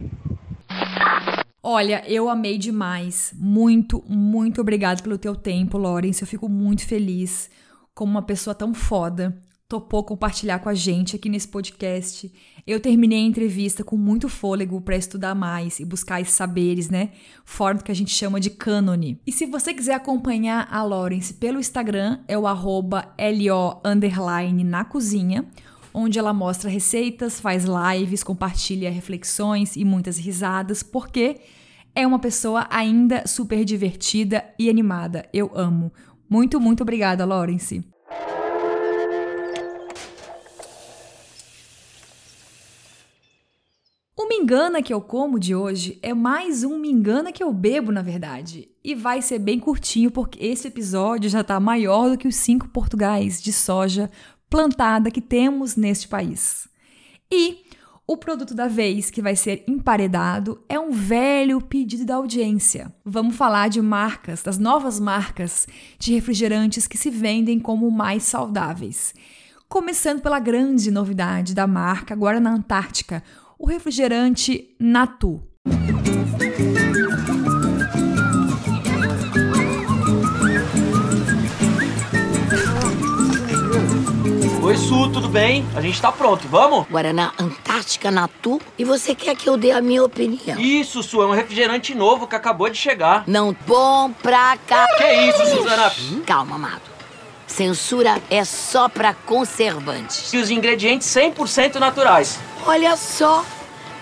Olha, eu amei demais. Muito, muito obrigado pelo teu tempo, Lawrence. Eu fico muito feliz como uma pessoa tão foda topou compartilhar com a gente aqui nesse podcast. Eu terminei a entrevista com muito fôlego para estudar mais e buscar esses saberes, né? Fora do que a gente chama de cânone. E se você quiser acompanhar a Lawrence pelo Instagram, é o arroba LO na cozinha onde ela mostra receitas, faz lives, compartilha reflexões e muitas risadas, porque é uma pessoa ainda super divertida e animada. Eu amo. Muito, muito obrigada, Lawrence. O Me Engana que eu como de hoje é mais um Me Engana que eu bebo, na verdade. E vai ser bem curtinho, porque esse episódio já está maior do que os cinco portugais de soja plantada que temos neste país. E o produto da vez que vai ser emparedado é um velho pedido da audiência. Vamos falar de marcas, das novas marcas de refrigerantes que se vendem como mais saudáveis. Começando pela grande novidade da marca agora na Antártica, o refrigerante Natu. Oi, Su, tudo bem? A gente tá pronto, vamos? Guaraná Antártica Natu e você quer que eu dê a minha opinião? Isso, Su, é um refrigerante novo que acabou de chegar. Não bom pra cá. Que isso, Suzana? Calma, amado. Censura é só pra conservantes. E os ingredientes 100% naturais. Olha só,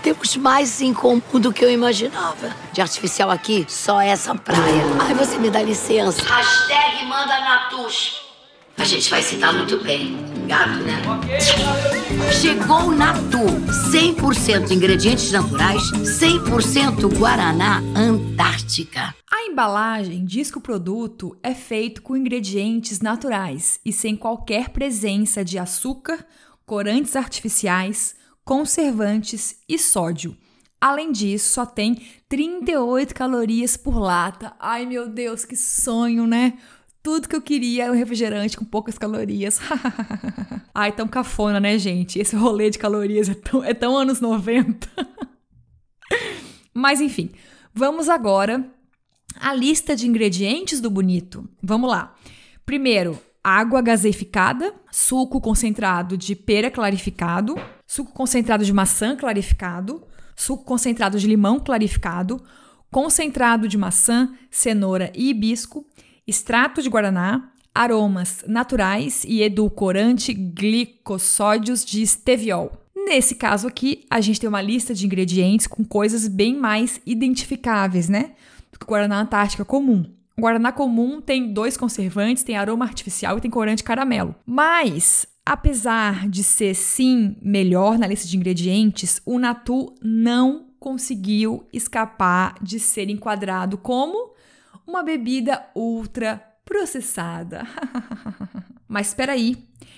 temos mais em comum do que eu imaginava. De artificial aqui, só essa praia. Ai, você me dá licença. Hashtag manda Natus. A gente vai se dar muito bem. Gato, né? Chegou o Natu. 100% ingredientes naturais, 100% Guaraná Antártica. A embalagem diz que o produto é feito com ingredientes naturais e sem qualquer presença de açúcar, corantes artificiais, conservantes e sódio. Além disso, só tem 38 calorias por lata. Ai meu Deus, que sonho, né? Tudo que eu queria é um refrigerante com poucas calorias. *laughs* Ai, tão cafona, né, gente? Esse rolê de calorias é tão, é tão anos 90. *laughs* Mas enfim, vamos agora à lista de ingredientes do bonito. Vamos lá. Primeiro, água gaseificada, suco concentrado de pera clarificado, suco concentrado de maçã clarificado, suco concentrado de limão clarificado, concentrado de maçã, cenoura e hibisco, extrato de guaraná, aromas naturais e edulcorante glicossódios de esteviol. nesse caso aqui, a gente tem uma lista de ingredientes com coisas bem mais identificáveis, né? Do Guaraná Antártica comum. O Guaraná comum tem dois conservantes, tem aroma artificial e tem corante caramelo. Mas, apesar de ser sim melhor na lista de ingredientes, o Natu não conseguiu escapar de ser enquadrado como uma bebida ultra processada. *laughs* Mas espera aí,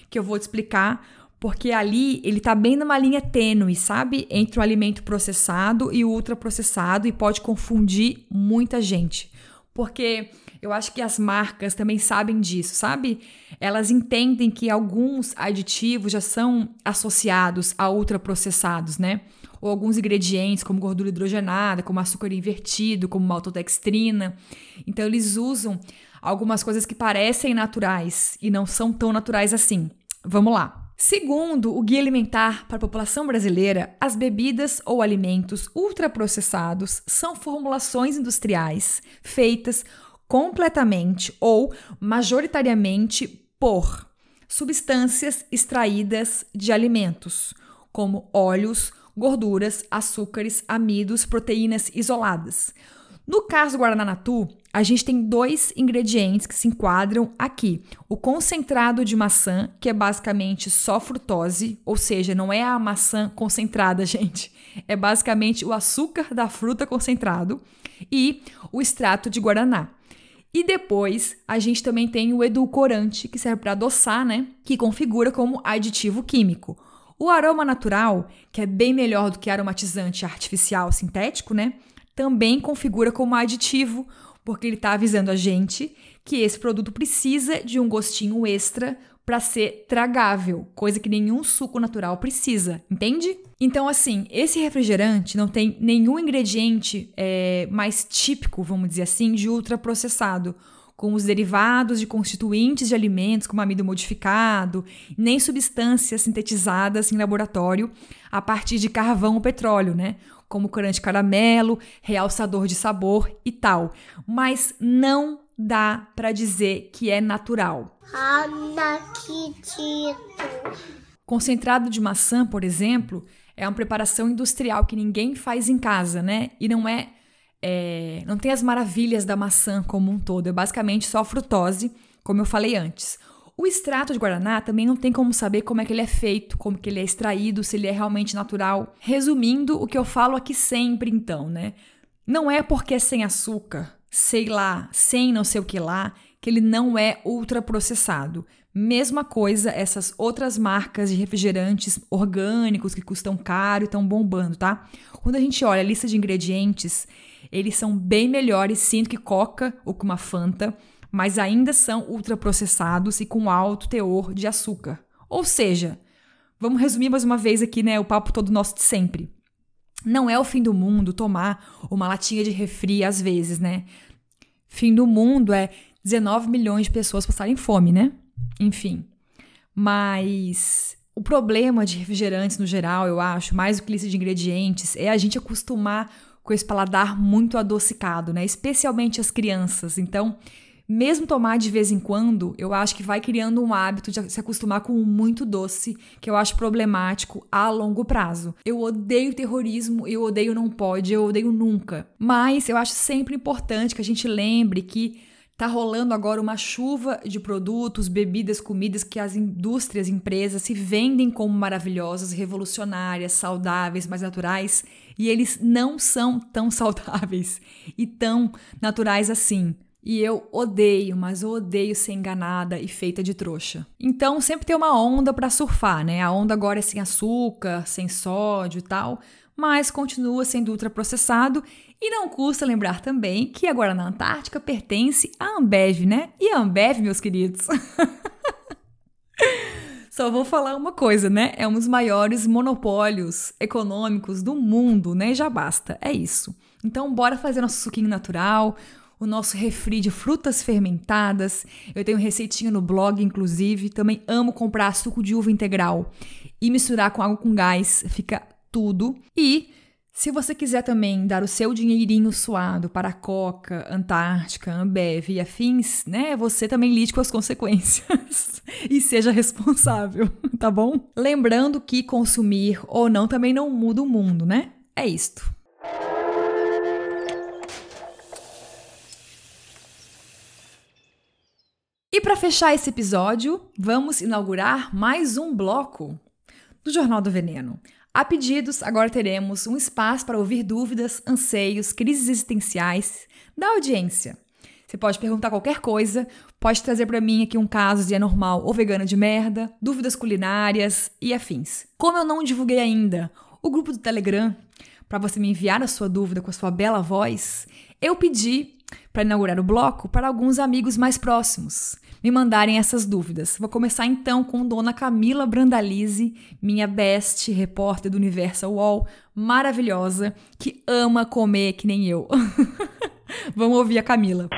que eu vou te explicar, porque ali ele tá bem numa linha tênue, sabe? Entre o alimento processado e o ultraprocessado e pode confundir muita gente. Porque eu acho que as marcas também sabem disso, sabe? Elas entendem que alguns aditivos já são associados a ultraprocessados, né? Ou alguns ingredientes, como gordura hidrogenada, como açúcar invertido, como maltodextrina. Então, eles usam algumas coisas que parecem naturais e não são tão naturais assim. Vamos lá. Segundo o Guia Alimentar para a População Brasileira, as bebidas ou alimentos ultraprocessados são formulações industriais feitas completamente ou majoritariamente por substâncias extraídas de alimentos, como óleos, gorduras, açúcares, amidos, proteínas isoladas. No caso Guaraná Natu, a gente tem dois ingredientes que se enquadram aqui. O concentrado de maçã, que é basicamente só frutose, ou seja, não é a maçã concentrada, *laughs* gente. É basicamente o açúcar da fruta concentrado e o extrato de guaraná. E depois a gente também tem o edulcorante, que serve para adoçar, né? Que configura como aditivo químico. O aroma natural, que é bem melhor do que aromatizante artificial sintético, né? Também configura como aditivo porque ele está avisando a gente que esse produto precisa de um gostinho extra para ser tragável, coisa que nenhum suco natural precisa, entende? Então, assim, esse refrigerante não tem nenhum ingrediente é, mais típico, vamos dizer assim, de ultraprocessado, com os derivados de constituintes de alimentos, como amido modificado, nem substâncias sintetizadas em laboratório a partir de carvão ou petróleo, né? Como corante caramelo, realçador de sabor e tal. Mas não dá para dizer que é natural. Concentrado de maçã, por exemplo, é uma preparação industrial que ninguém faz em casa, né? E não é, é não tem as maravilhas da maçã como um todo. É basicamente só frutose, como eu falei antes. O extrato de guaraná também não tem como saber como é que ele é feito, como que ele é extraído, se ele é realmente natural. Resumindo, o que eu falo aqui sempre então, né? Não é porque é sem açúcar, sei lá, sem não sei o que lá, que ele não é ultraprocessado. Mesma coisa essas outras marcas de refrigerantes orgânicos que custam caro e estão bombando, tá? Quando a gente olha a lista de ingredientes, eles são bem melhores sim do que Coca ou que uma Fanta mas ainda são ultraprocessados e com alto teor de açúcar. Ou seja, vamos resumir mais uma vez aqui, né, o papo todo nosso de sempre. Não é o fim do mundo tomar uma latinha de refri às vezes, né? Fim do mundo é 19 milhões de pessoas passarem fome, né? Enfim. Mas o problema de refrigerantes no geral, eu acho, mais do que lista de ingredientes, é a gente acostumar com esse paladar muito adocicado, né? Especialmente as crianças. Então, mesmo tomar de vez em quando, eu acho que vai criando um hábito de se acostumar com muito doce, que eu acho problemático a longo prazo. Eu odeio terrorismo, eu odeio não pode, eu odeio nunca. Mas eu acho sempre importante que a gente lembre que tá rolando agora uma chuva de produtos, bebidas, comidas que as indústrias, empresas se vendem como maravilhosas, revolucionárias, saudáveis, mais naturais, e eles não são tão *laughs* saudáveis e tão naturais assim. E eu odeio, mas eu odeio ser enganada e feita de trouxa. Então sempre tem uma onda para surfar, né? A onda agora é sem açúcar, sem sódio e tal, mas continua sendo ultraprocessado e não custa lembrar também que agora na Antártica pertence à Ambev, né? E a Ambev, meus queridos. *laughs* Só vou falar uma coisa, né? É um dos maiores monopólios econômicos do mundo, né? Já basta, é isso. Então, bora fazer nosso suquinho natural, o nosso refri de frutas fermentadas. Eu tenho receitinha no blog, inclusive. Também amo comprar suco de uva integral e misturar com água com gás. Fica tudo. E Se você quiser também dar o seu dinheirinho suado para a Coca, Antártica, Ambev e afins, né? Você também lide com as consequências *laughs* e seja responsável, *laughs* tá bom? Lembrando que consumir ou não também não muda o mundo, né? É isto. E para fechar esse episódio, vamos inaugurar mais um bloco do Jornal do Veneno. A pedidos, agora teremos um espaço para ouvir dúvidas, anseios, crises existenciais da audiência. Você pode perguntar qualquer coisa, pode trazer para mim aqui um caso de anormal ou vegana de merda, dúvidas culinárias e afins. Como eu não divulguei ainda o grupo do Telegram para você me enviar a sua dúvida com a sua bela voz, eu pedi para inaugurar o bloco para alguns amigos mais próximos me mandarem essas dúvidas. Vou começar então com Dona Camila Brandalize, minha best repórter do Universal UOL, maravilhosa, que ama comer que nem eu. *laughs* Vamos ouvir a Camila.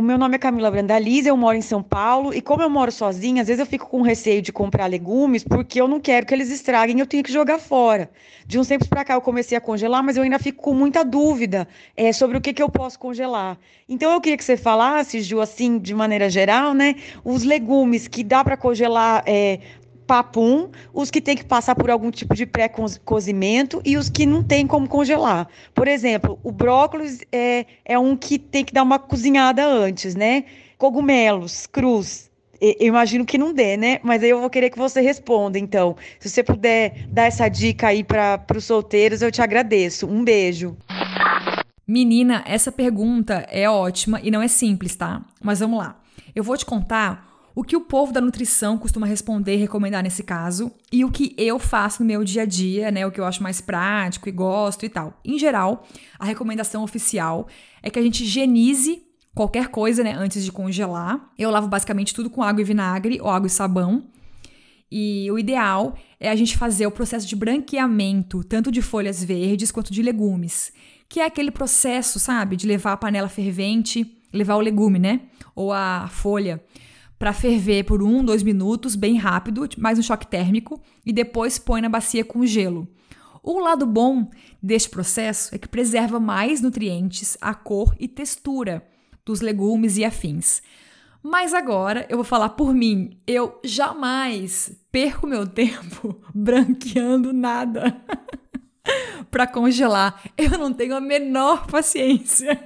O meu nome é Camila Brandalize, eu moro em São Paulo e como eu moro sozinha, às vezes eu fico com receio de comprar legumes porque eu não quero que eles estraguem eu tenho que jogar fora. De uns tempos para cá eu comecei a congelar, mas eu ainda fico com muita dúvida é, sobre o que, que eu posso congelar. Então eu queria que você falasse, Ju, assim, de maneira geral, né, os legumes que dá para congelar é, papum, os que tem que passar por algum tipo de pré-cozimento e os que não tem como congelar. Por exemplo, o brócolis é, é um que tem que dar uma cozinhada antes, né? Cogumelos, cruz. Eu imagino que não dê, né? Mas aí eu vou querer que você responda, então. Se você puder dar essa dica aí para os solteiros, eu te agradeço. Um beijo. Menina, essa pergunta é ótima e não é simples, tá? Mas vamos lá. Eu vou te contar o que o povo da nutrição costuma responder e recomendar nesse caso, e o que eu faço no meu dia a dia, né? O que eu acho mais prático e gosto e tal. Em geral, a recomendação oficial é que a gente higienize qualquer coisa, né, antes de congelar. Eu lavo basicamente tudo com água e vinagre ou água e sabão. E o ideal é a gente fazer o processo de branqueamento, tanto de folhas verdes quanto de legumes, que é aquele processo, sabe, de levar a panela fervente, levar o legume, né, ou a folha para ferver por um, dois minutos, bem rápido, mais um choque térmico, e depois põe na bacia com gelo. O lado bom deste processo é que preserva mais nutrientes, a cor e textura dos legumes e afins. Mas agora eu vou falar por mim. Eu jamais perco meu tempo *laughs* branqueando nada *laughs* para congelar. Eu não tenho a menor paciência.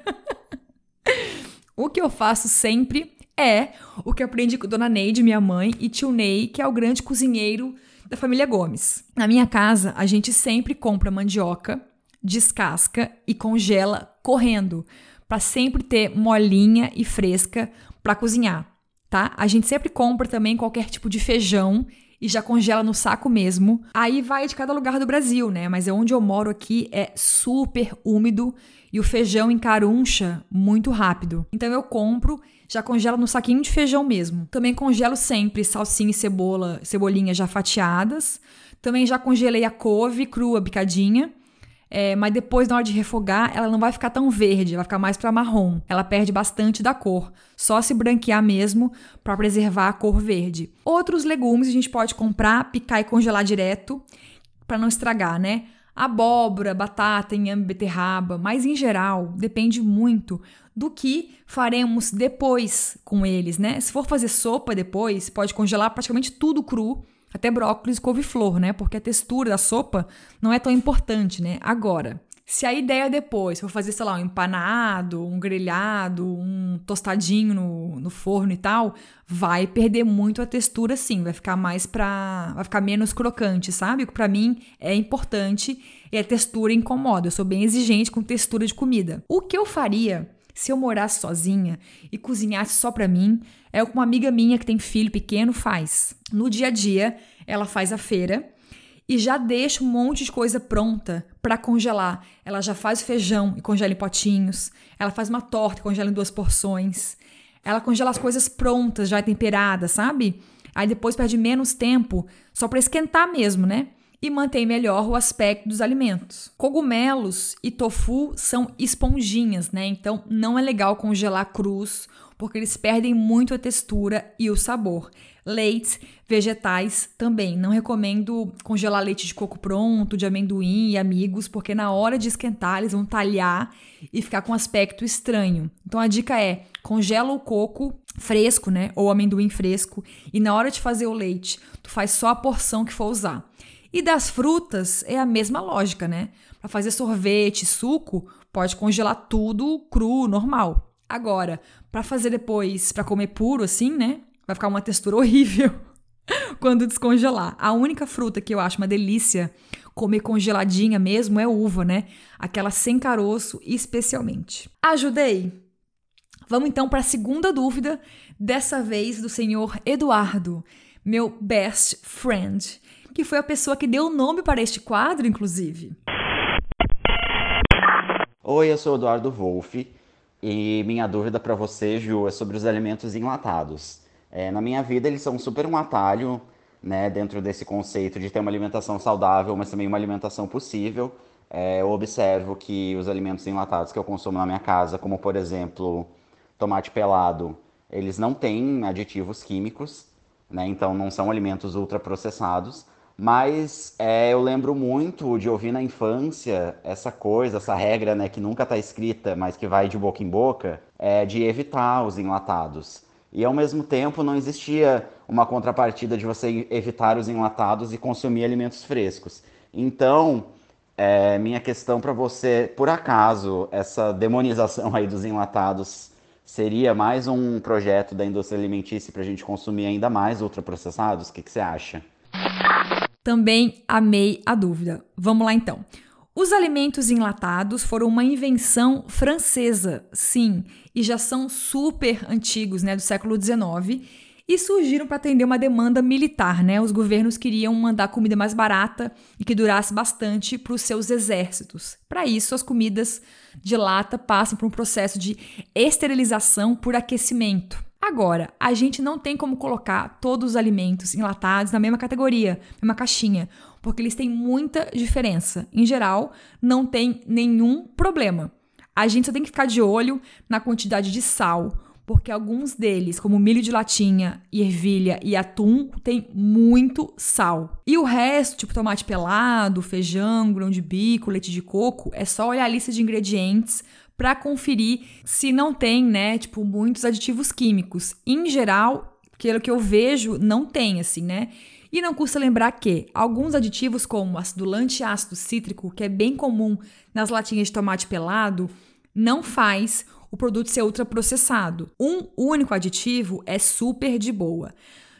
*laughs* o que eu faço sempre é o que aprendi com Dona Neide, minha mãe, e tio Ney, que é o grande cozinheiro da família Gomes. Na minha casa, a gente sempre compra mandioca, descasca e congela correndo, para sempre ter molinha e fresca para cozinhar, tá? A gente sempre compra também qualquer tipo de feijão e já congela no saco mesmo. Aí vai de cada lugar do Brasil, né? Mas é onde eu moro aqui é super úmido e o feijão encaruncha muito rápido. Então eu compro já congelo no saquinho de feijão mesmo. Também congelo sempre salsinha e cebola, cebolinha já fatiadas. Também já congelei a couve crua, picadinha. É, mas depois, na hora de refogar, ela não vai ficar tão verde, vai ficar mais para marrom. Ela perde bastante da cor. Só se branquear mesmo para preservar a cor verde. Outros legumes a gente pode comprar, picar e congelar direto para não estragar, né? Abóbora, batata, inhame, beterraba, mas em geral depende muito do que faremos depois com eles, né? Se for fazer sopa depois, pode congelar praticamente tudo cru, até brócolis e couve-flor, né? Porque a textura da sopa não é tão importante, né? Agora, se a ideia depois for fazer, sei lá, um empanado, um grelhado, um tostadinho no, no forno e tal, vai perder muito a textura sim, vai ficar mais pra. vai ficar menos crocante, sabe? O que pra mim é importante e a textura incomoda. Eu sou bem exigente com textura de comida. O que eu faria se eu morasse sozinha e cozinhasse só para mim, é o que uma amiga minha que tem filho pequeno faz. No dia a dia, ela faz a feira e já deixa um monte de coisa pronta para congelar. Ela já faz feijão e congela em potinhos. Ela faz uma torta e congela em duas porções. Ela congela as coisas prontas, já temperadas, sabe? Aí depois perde menos tempo só para esquentar mesmo, né? e mantém melhor o aspecto dos alimentos. Cogumelos e tofu são esponjinhas, né? Então não é legal congelar crus, porque eles perdem muito a textura e o sabor. Leites, vegetais também. Não recomendo congelar leite de coco pronto, de amendoim e amigos, porque na hora de esquentar eles vão talhar e ficar com aspecto estranho. Então a dica é: congela o coco fresco, né, ou amendoim fresco, e na hora de fazer o leite, tu faz só a porção que for usar. E das frutas é a mesma lógica, né? Para fazer sorvete, suco, pode congelar tudo cru, normal. Agora, para fazer depois, para comer puro assim, né? Vai ficar uma textura *laughs* horrível quando descongelar. A única fruta que eu acho uma delícia comer congeladinha mesmo é uva, né? Aquela sem caroço, especialmente. Ajudei? Vamos então para a segunda dúvida, dessa vez do senhor Eduardo, meu best friend, que foi a pessoa que deu o nome para este quadro, inclusive. Oi, eu sou Eduardo Wolff e minha dúvida para você, Ju, é sobre os alimentos enlatados. É, na minha vida, eles são super um atalho, né, dentro desse conceito de ter uma alimentação saudável, mas também uma alimentação possível. É, eu observo que os alimentos enlatados que eu consumo na minha casa, como por exemplo tomate pelado, eles não têm aditivos químicos, né, então não são alimentos ultraprocessados. Mas é, eu lembro muito de ouvir na infância essa coisa, essa regra, né, que nunca está escrita, mas que vai de boca em boca, é, de evitar os enlatados. E ao mesmo tempo não existia uma contrapartida de você evitar os enlatados e consumir alimentos frescos. Então, é, minha questão para você, por acaso, essa demonização aí dos enlatados seria mais um projeto da indústria alimentícia para a gente consumir ainda mais ultraprocessados? O que, que você acha? Também amei a dúvida. Vamos lá então. Os alimentos enlatados foram uma invenção francesa, sim, e já são super antigos, né, do século XIX, e surgiram para atender uma demanda militar, né? Os governos queriam mandar comida mais barata e que durasse bastante para os seus exércitos. Para isso, as comidas de lata passam por um processo de esterilização por aquecimento. Agora, a gente não tem como colocar todos os alimentos enlatados na mesma categoria, mesma caixinha, porque eles têm muita diferença. Em geral, não tem nenhum problema. A gente só tem que ficar de olho na quantidade de sal, porque alguns deles, como milho de latinha, ervilha e atum, tem muito sal. E o resto, tipo tomate pelado, feijão, grão de bico, leite de coco, é só olhar a lista de ingredientes para conferir se não tem, né, tipo, muitos aditivos químicos. Em geral, pelo que eu vejo, não tem, assim, né? E não custa lembrar que alguns aditivos, como acidulante e ácido cítrico, que é bem comum nas latinhas de tomate pelado, não faz o produto ser ultraprocessado. Um único aditivo é super de boa.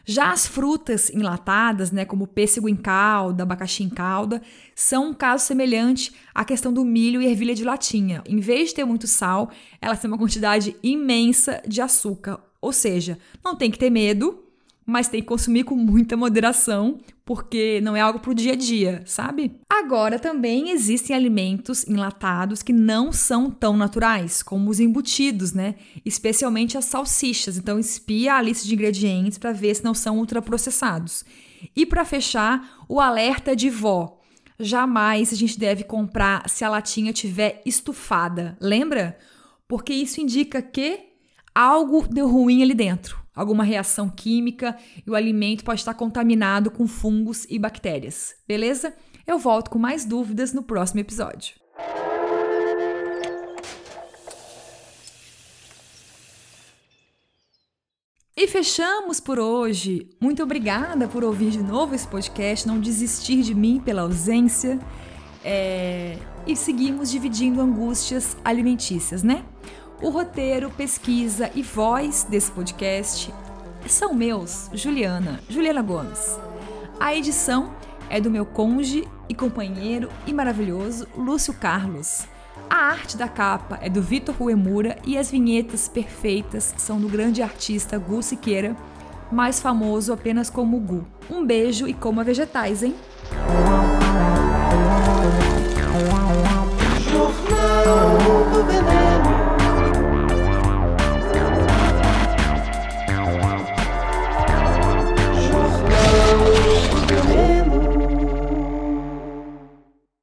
Já as frutas enlatadas, né, como pêssego em calda, abacaxi em calda, são um caso semelhante à questão do milho e ervilha de latinha. Em vez de ter muito sal, elas têm uma quantidade imensa de açúcar. Ou seja, não tem que ter medo, mas tem que consumir com muita moderação, porque não é algo para o dia a dia, sabe? Agora também existem alimentos enlatados que não são tão naturais, como os embutidos, né? Especialmente as salsichas. Então espia a lista de ingredientes para ver se não são ultraprocessados. E para fechar, o alerta de vó. Jamais a gente deve comprar se a latinha tiver estufada, lembra? Porque isso indica que algo deu ruim ali dentro alguma reação química e o alimento pode estar contaminado com fungos e bactérias. Beleza? Eu volto com mais dúvidas no próximo episódio. E fechamos por hoje. Muito obrigada por ouvir de novo esse podcast, não desistir de mim pela ausência. É... E seguimos dividindo angústias alimentícias, né? O roteiro, pesquisa e voz desse podcast são meus, Juliana, Juliana Gomes. A edição é do meu conge e companheiro e maravilhoso Lúcio Carlos. A arte da capa é do Vitor Ruemura e as vinhetas perfeitas são do grande artista Gu Siqueira, mais famoso apenas como Gu. Um beijo e coma vegetais, hein?